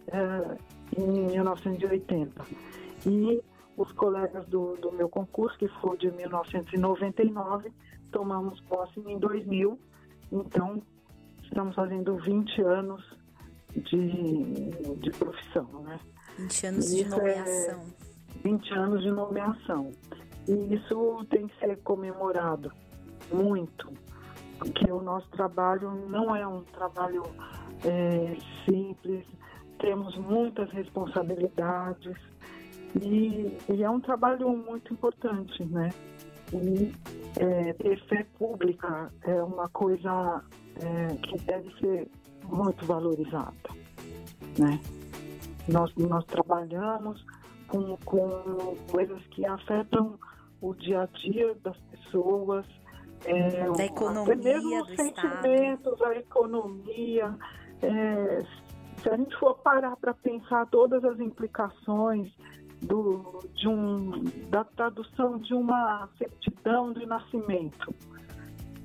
é, em 1980. E os colegas do, do meu concurso, que foi de 1999, tomamos posse em 2000. Então, estamos fazendo 20 anos de, de profissão, né? 20 anos de nomeação. É 20 anos de nomeação. E isso tem que ser comemorado muito, porque o nosso trabalho não é um trabalho é, simples, temos muitas responsabilidades e, e, é um trabalho muito importante, né? E é, ter fé pública é uma coisa é, que deve ser muito valorizada, né? Nós, nós trabalhamos com, com coisas que afetam o dia a dia das pessoas, é, da economia até mesmo os sentimentos, Estado. a economia. É, se a gente for parar para pensar todas as implicações do, de um, da tradução de uma certidão de nascimento,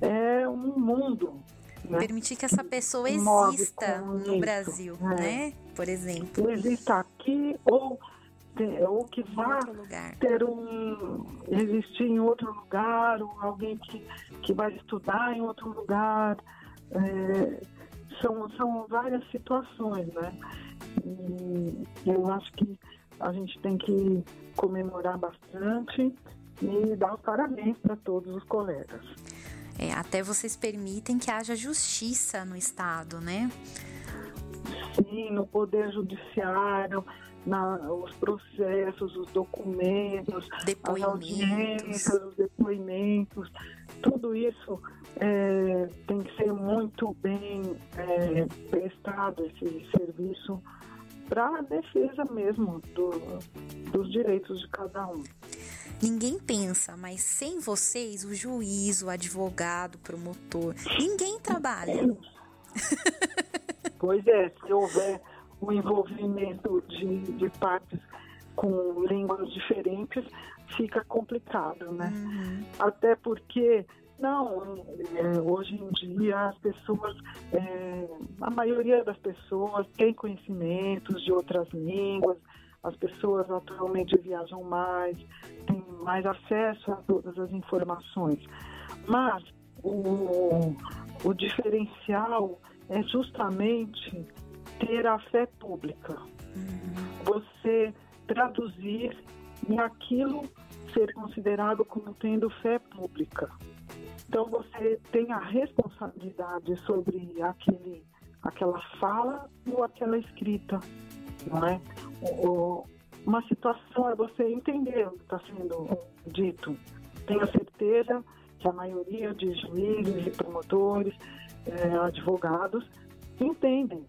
é um mundo. Né? Permitir que essa pessoa exista no isso, Brasil, né? né? Por exemplo. Exista aqui ou ou que vá ter um existir em outro lugar, ou alguém que, que vai estudar em outro lugar. É, são, são várias situações, né? E eu acho que a gente tem que comemorar bastante e dar os parabéns para todos os colegas. É, até vocês permitem que haja justiça no Estado, né? Sim, no Poder Judiciário, na, os processos, os documentos, as audiências, os depoimentos, tudo isso é, tem que ser muito bem é, prestado esse serviço para a defesa mesmo do, dos direitos de cada um. Ninguém pensa, mas sem vocês, o juiz, o advogado, o promotor, ninguém trabalha. Pois é, se houver o envolvimento de, de partes com línguas diferentes, fica complicado, né? Uhum. Até porque, não, é, hoje em dia as pessoas, é, a maioria das pessoas tem conhecimentos de outras línguas, as pessoas atualmente viajam mais, têm mais acesso a todas as informações. Mas o, o diferencial é justamente ter a fé pública. Você traduzir e aquilo ser considerado como tendo fé pública. Então você tem a responsabilidade sobre aquele, aquela fala ou aquela escrita, não é? uma situação é você entender o que está sendo dito. Tenho certeza que a maioria de juízes e promotores, eh, advogados, entendem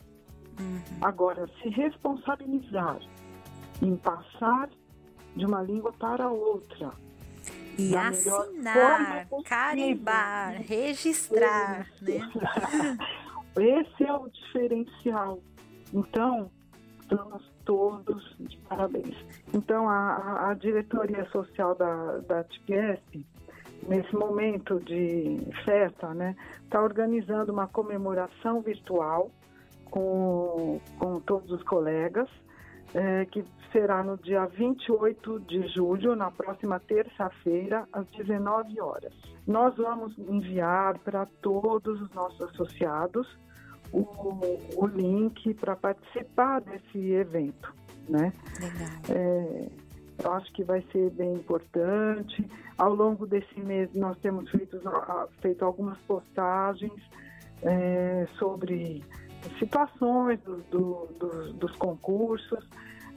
Uhum. Agora, se responsabilizar em passar de uma língua para outra. E assinar, carimbar, registrar. Né? Esse é o diferencial. Então, estamos todos de parabéns. Então, a, a diretoria social da, da TPS, nesse momento de festa, né, está organizando uma comemoração virtual com, com todos os colegas, é, que será no dia 28 de julho, na próxima terça-feira, às 19 horas. Nós vamos enviar para todos os nossos associados o, o link para participar desse evento, né? Legal. É, eu acho que vai ser bem importante. Ao longo desse mês, nós temos feito, feito algumas postagens é, sobre situações do, do, do, dos concursos,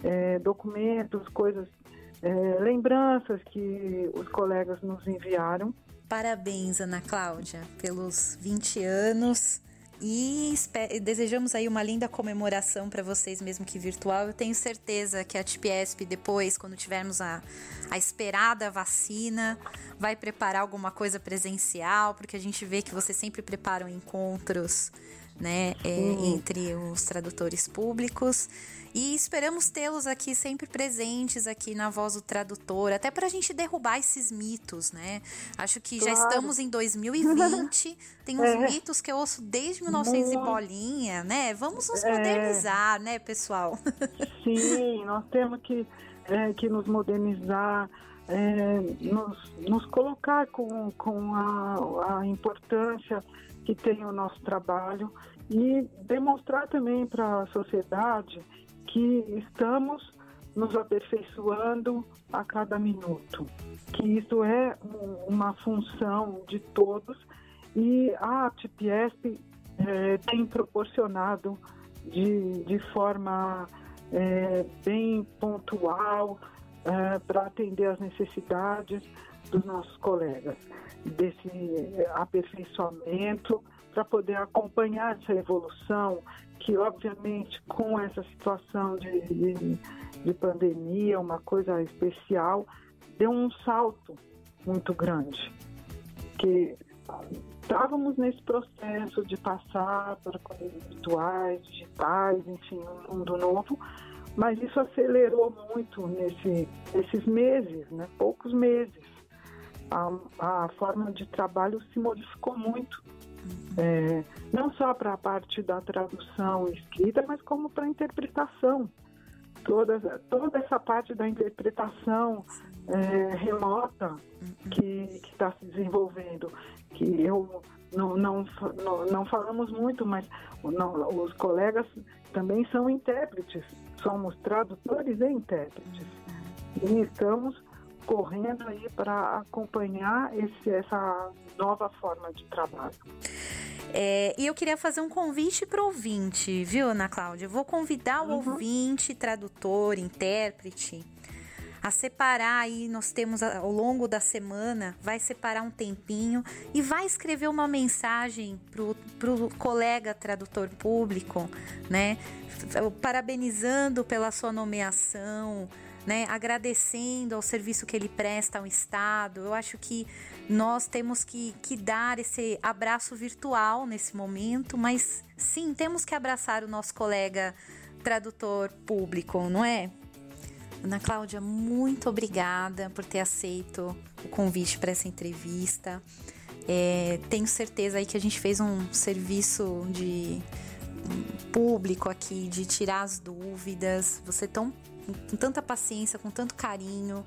é, documentos, coisas, é, lembranças que os colegas nos enviaram. Parabéns, Ana Cláudia, pelos 20 anos. E desejamos aí uma linda comemoração para vocês, mesmo que virtual. Eu tenho certeza que a TPSP, depois, quando tivermos a, a esperada vacina, vai preparar alguma coisa presencial, porque a gente vê que vocês sempre preparam encontros né, é, entre os tradutores públicos. E esperamos tê-los aqui sempre presentes aqui na voz do tradutor, até para a gente derrubar esses mitos, né? Acho que claro. já estamos em 2020, tem uns é. mitos que eu ouço desde 1900 Muito. e bolinha, né? Vamos nos modernizar, é. né, pessoal? Sim, nós temos que, é, que nos modernizar, é, nos, nos colocar com, com a, a importância que tem o nosso trabalho e demonstrar também para a sociedade que estamos nos aperfeiçoando a cada minuto, que isso é uma função de todos e a ATPSP é, tem proporcionado de, de forma é, bem pontual é, para atender às necessidades dos nossos colegas, desse aperfeiçoamento, para poder acompanhar essa evolução que obviamente com essa situação de, de, de pandemia, uma coisa especial, deu um salto muito grande. Que estávamos nesse processo de passar para coisas virtuais, digitais, enfim, um mundo novo, mas isso acelerou muito nesse, nesses meses, né? poucos meses. A, a forma de trabalho se modificou muito é, não só para a parte da tradução escrita, mas como para a interpretação. Toda, toda essa parte da interpretação é, remota que está se desenvolvendo, que eu não, não, não, não falamos muito, mas não, os colegas também são intérpretes, somos tradutores e intérpretes. E estamos correndo aí para acompanhar esse, essa nova forma de trabalho. É, e eu queria fazer um convite para o ouvinte, viu, Ana Cláudia? Eu vou convidar o uhum. ouvinte, tradutor, intérprete, a separar aí, nós temos ao longo da semana, vai separar um tempinho e vai escrever uma mensagem pro, pro colega tradutor público, né? Parabenizando pela sua nomeação, né, agradecendo ao serviço que ele presta ao Estado. Eu acho que nós temos que, que dar esse abraço virtual nesse momento, mas sim, temos que abraçar o nosso colega tradutor público, não é? Ana Cláudia, muito obrigada por ter aceito o convite para essa entrevista. É, tenho certeza aí que a gente fez um serviço de público aqui, de tirar as dúvidas. Você tão com tanta paciência, com tanto carinho,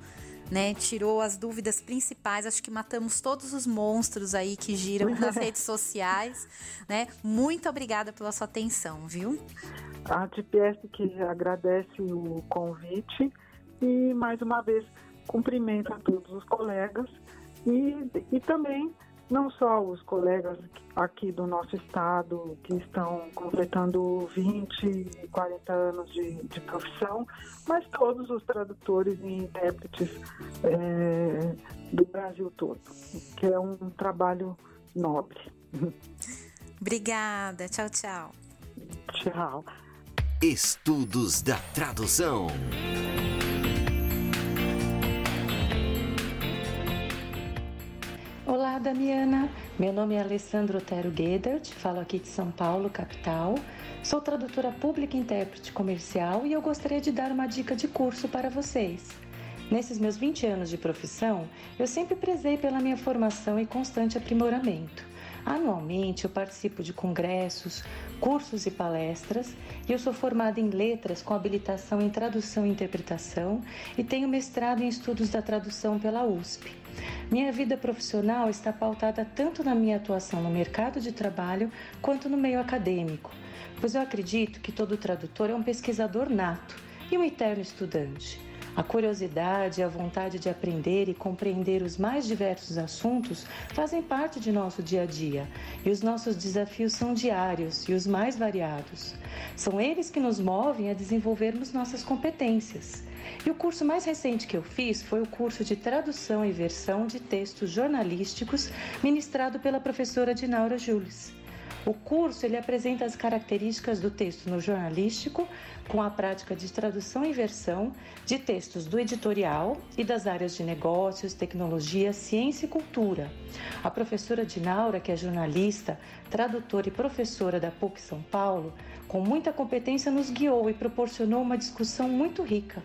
né? Tirou as dúvidas principais. Acho que matamos todos os monstros aí que giram nas redes sociais, né? Muito obrigada pela sua atenção, viu? A TPS que agradece o convite e mais uma vez cumprimento a todos os colegas e, e também não só os colegas aqui do nosso estado que estão completando 20 e 40 anos de, de profissão, mas todos os tradutores e intérpretes é, do Brasil todo, que é um trabalho nobre. Obrigada, tchau, tchau. Tchau. Estudos da Tradução. Olá, Damiana. Meu nome é Alessandro Otero Gedert, falo aqui de São Paulo, capital. Sou tradutora pública e intérprete comercial e eu gostaria de dar uma dica de curso para vocês. Nesses meus 20 anos de profissão, eu sempre prezei pela minha formação e constante aprimoramento. Anualmente eu participo de congressos, cursos e palestras e eu sou formada em letras com habilitação em tradução e interpretação e tenho mestrado em estudos da tradução pela USP. Minha vida profissional está pautada tanto na minha atuação no mercado de trabalho quanto no meio acadêmico, pois eu acredito que todo tradutor é um pesquisador nato e um eterno estudante. A curiosidade e a vontade de aprender e compreender os mais diversos assuntos fazem parte de nosso dia a dia e os nossos desafios são diários e os mais variados. São eles que nos movem a desenvolvermos nossas competências. E o curso mais recente que eu fiz foi o curso de tradução e versão de textos jornalísticos ministrado pela professora Dinaura Jules. O curso ele apresenta as características do texto no jornalístico, com a prática de tradução e versão de textos do editorial e das áreas de negócios, tecnologia, ciência e cultura. A professora Dinaura, que é jornalista, tradutora e professora da PUC São Paulo, com muita competência nos guiou e proporcionou uma discussão muito rica.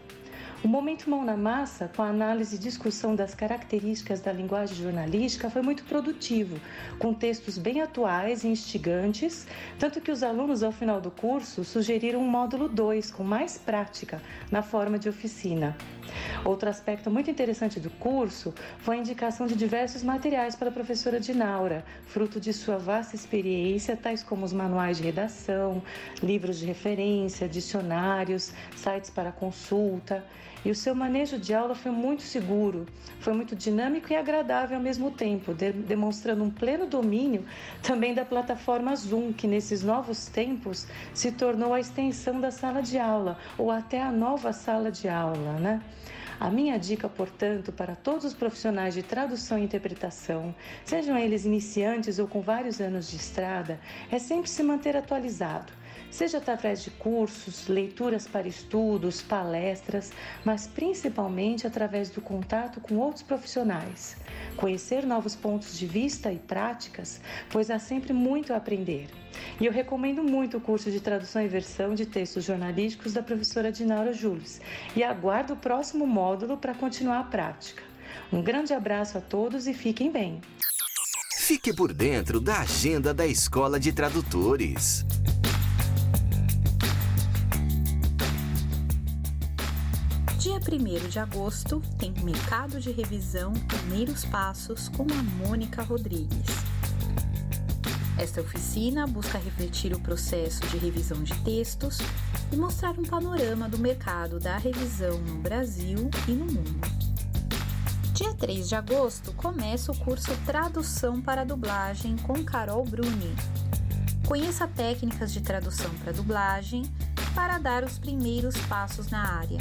O momento Mão na Massa, com a análise e discussão das características da linguagem jornalística, foi muito produtivo, com textos bem atuais e instigantes, tanto que os alunos, ao final do curso, sugeriram um módulo 2, com mais prática, na forma de oficina. Outro aspecto muito interessante do curso foi a indicação de diversos materiais para a professora Dinaura, fruto de sua vasta experiência, tais como os manuais de redação, livros de referência, dicionários, sites para consulta. E o seu manejo de aula foi muito seguro, foi muito dinâmico e agradável ao mesmo tempo, de demonstrando um pleno domínio também da plataforma Zoom, que nesses novos tempos se tornou a extensão da sala de aula ou até a nova sala de aula, né? A minha dica, portanto, para todos os profissionais de tradução e interpretação, sejam eles iniciantes ou com vários anos de estrada, é sempre se manter atualizado seja através de cursos, leituras para estudos, palestras, mas principalmente através do contato com outros profissionais. Conhecer novos pontos de vista e práticas, pois há sempre muito a aprender. E eu recomendo muito o curso de tradução e versão de textos jornalísticos da professora Dinaura Jules e aguardo o próximo módulo para continuar a prática. Um grande abraço a todos e fiquem bem. Fique por dentro da agenda da Escola de Tradutores. 1 de agosto tem Mercado de Revisão Primeiros Passos com a Mônica Rodrigues. Esta oficina busca refletir o processo de revisão de textos e mostrar um panorama do mercado da revisão no Brasil e no mundo. Dia 3 de agosto começa o curso Tradução para Dublagem com Carol Bruni. Conheça técnicas de tradução para dublagem para dar os primeiros passos na área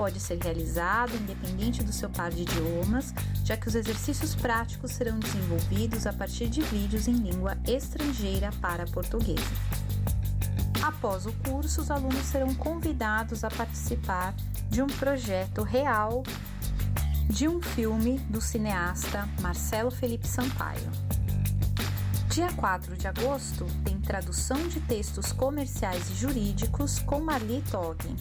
pode ser realizado independente do seu par de idiomas, já que os exercícios práticos serão desenvolvidos a partir de vídeos em língua estrangeira para portuguesa. Após o curso, os alunos serão convidados a participar de um projeto real de um filme do cineasta Marcelo Felipe Sampaio. Dia 4 de agosto tem tradução de textos comerciais e jurídicos com Marli Toggen.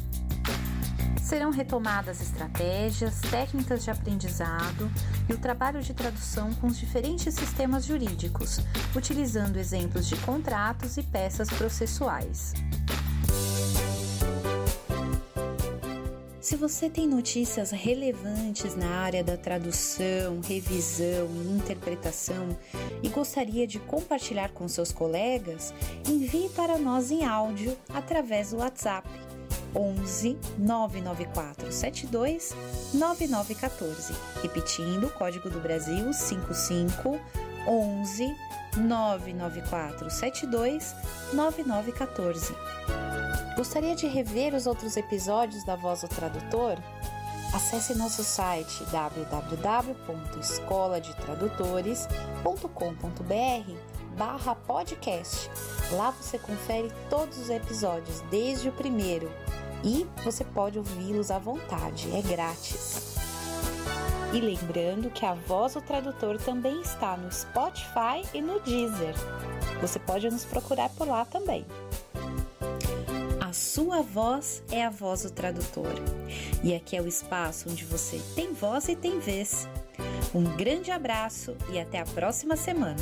Serão retomadas estratégias, técnicas de aprendizado e o trabalho de tradução com os diferentes sistemas jurídicos, utilizando exemplos de contratos e peças processuais. Se você tem notícias relevantes na área da tradução, revisão e interpretação e gostaria de compartilhar com seus colegas, envie para nós em áudio através do WhatsApp 11 994 72 9914. Repetindo, código do Brasil 55 11 994 72 9914. Gostaria de rever os outros episódios da Voz do Tradutor? Acesse nosso site www.escoladetradutores.com.br barra podcast. Lá você confere todos os episódios, desde o primeiro, e você pode ouvi-los à vontade, é grátis. E lembrando que a voz do tradutor também está no Spotify e no Deezer. Você pode nos procurar por lá também. A sua voz é a voz do tradutor. E aqui é o espaço onde você tem voz e tem vez. Um grande abraço e até a próxima semana.